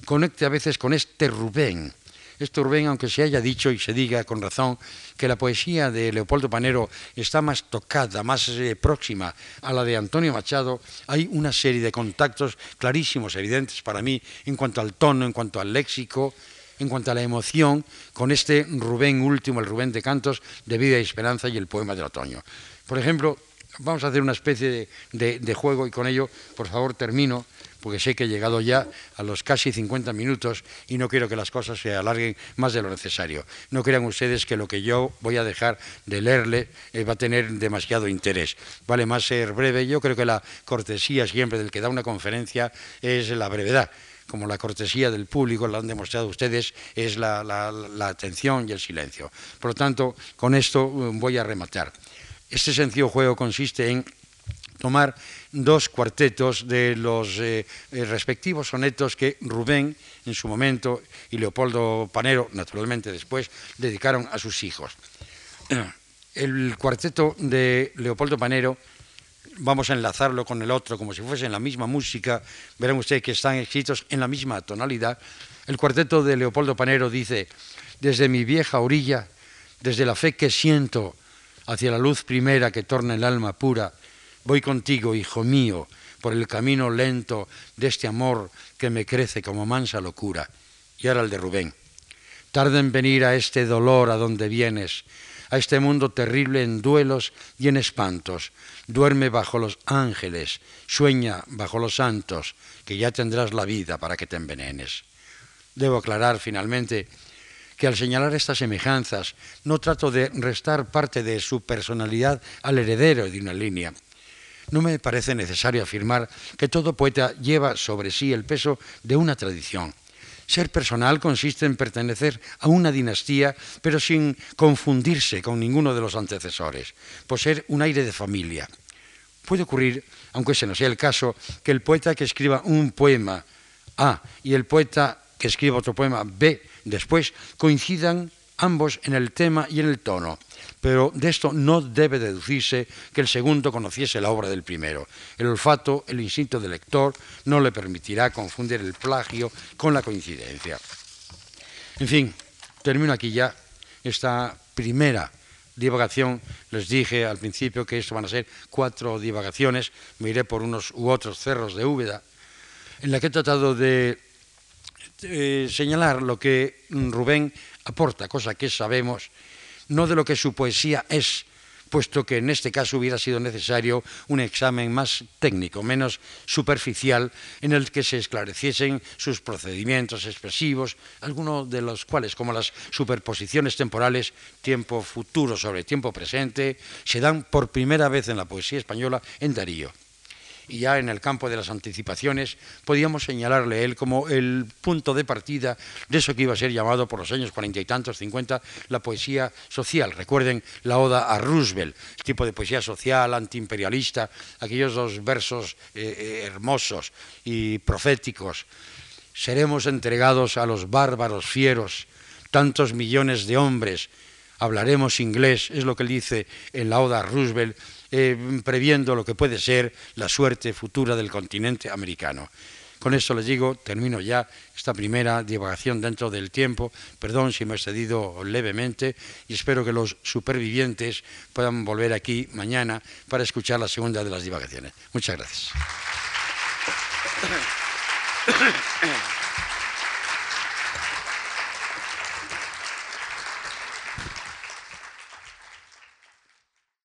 conecte a veces con este Rubén. Este Rubén, aunque se haya dicho y se diga con razón que la poesía de Leopoldo Panero está más tocada, más eh, próxima a la de Antonio Machado, hay una serie de contactos clarísimos, evidentes para mí, en cuanto al tono, en cuanto al léxico, en cuanto a la emoción, con este Rubén último, el Rubén de Cantos, de Vida y Esperanza y el poema del otoño. Por ejemplo, Vamos a hacer una especie de, juego y con ello, por favor, termino, porque sé que he llegado ya a los casi 50 minutos y no quiero que las cosas se alarguen más de lo necesario. No crean ustedes que lo que yo voy a dejar de leerle eh, va a tener demasiado interés. Vale más ser breve. Yo creo que la cortesía siempre del que da una conferencia es la brevedad como la cortesía del público, lo han demostrado ustedes, es la, la atención y el silencio. Por lo tanto, con esto eh, voy a rematar. Este sencillo juego consiste en tomar dos cuartetos de los eh, eh, respectivos sonetos que Rubén en su momento y Leopoldo Panero, naturalmente después, dedicaron a sus hijos. [CLEARS THROAT] El cuarteto de Leopoldo Panero, vamos a enlazarlo con el otro como si fuesen la misma música, verán ustedes que están escritos en la misma tonalidad. El cuarteto de Leopoldo Panero dice, desde mi vieja orilla, desde la fe que siento, hacia la luz primera que torna el alma pura. Voy contigo, hijo mío, por el camino lento de este amor que me crece como mansa locura. Y ahora el de Rubén. Tarda en venir a este dolor a donde vienes, a este mundo terrible en duelos y en espantos. Duerme bajo los ángeles, sueña bajo los santos, que ya tendrás la vida para que te envenenes. Debo aclarar finalmente que al señalar estas semejanzas no trato de restar parte de su personalidad al heredero de una línea. No me parece necesario afirmar que todo poeta lleva sobre sí el peso de una tradición. Ser personal consiste en pertenecer a una dinastía, pero sin confundirse con ninguno de los antecesores, poseer un aire de familia. Puede ocurrir, aunque ese no sea el caso, que el poeta que escriba un poema A y el poeta que escriba otro poema B después coincidan ambos en el tema y en el tono, pero de esto no debe deducirse que el segundo conociese la obra del primero. El olfato, el instinto del lector, no le permitirá confundir el plagio con la coincidencia. En fin, termino aquí ya esta primera divagación. Les dije al principio que esto van a ser cuatro divagaciones, me iré por unos u otros cerros de Úbeda, en la que he tratado de eh, señalar lo que Rubén aporta, cosa que sabemos, no de lo que su poesía es, puesto que en este caso hubiera sido necesario un examen más técnico, menos superficial, en el que se esclareciesen sus procedimientos expresivos, algunos de los cuales, como las superposiciones temporales, tiempo futuro sobre tiempo presente, se dan por primera vez en la poesía española en Darío y ya en el campo de las anticipaciones podíamos señalarle él como el punto de partida de eso que iba a ser llamado por los años cuarenta y tantos, cincuenta, la poesía social. Recuerden la oda a Roosevelt, tipo de poesía social, antiimperialista, aquellos dos versos eh, eh, hermosos y proféticos. Seremos entregados a los bárbaros fieros, tantos millones de hombres, hablaremos inglés, es lo que él dice en la oda a Roosevelt, eh, previendo lo que puede ser la suerte futura del continente americano. Con esto les digo, termino ya esta primera divagación dentro del tiempo. Perdón si me he excedido levemente y espero que los supervivientes puedan volver aquí mañana para escuchar la segunda de las divagaciones. Muchas gracias. [COUGHS]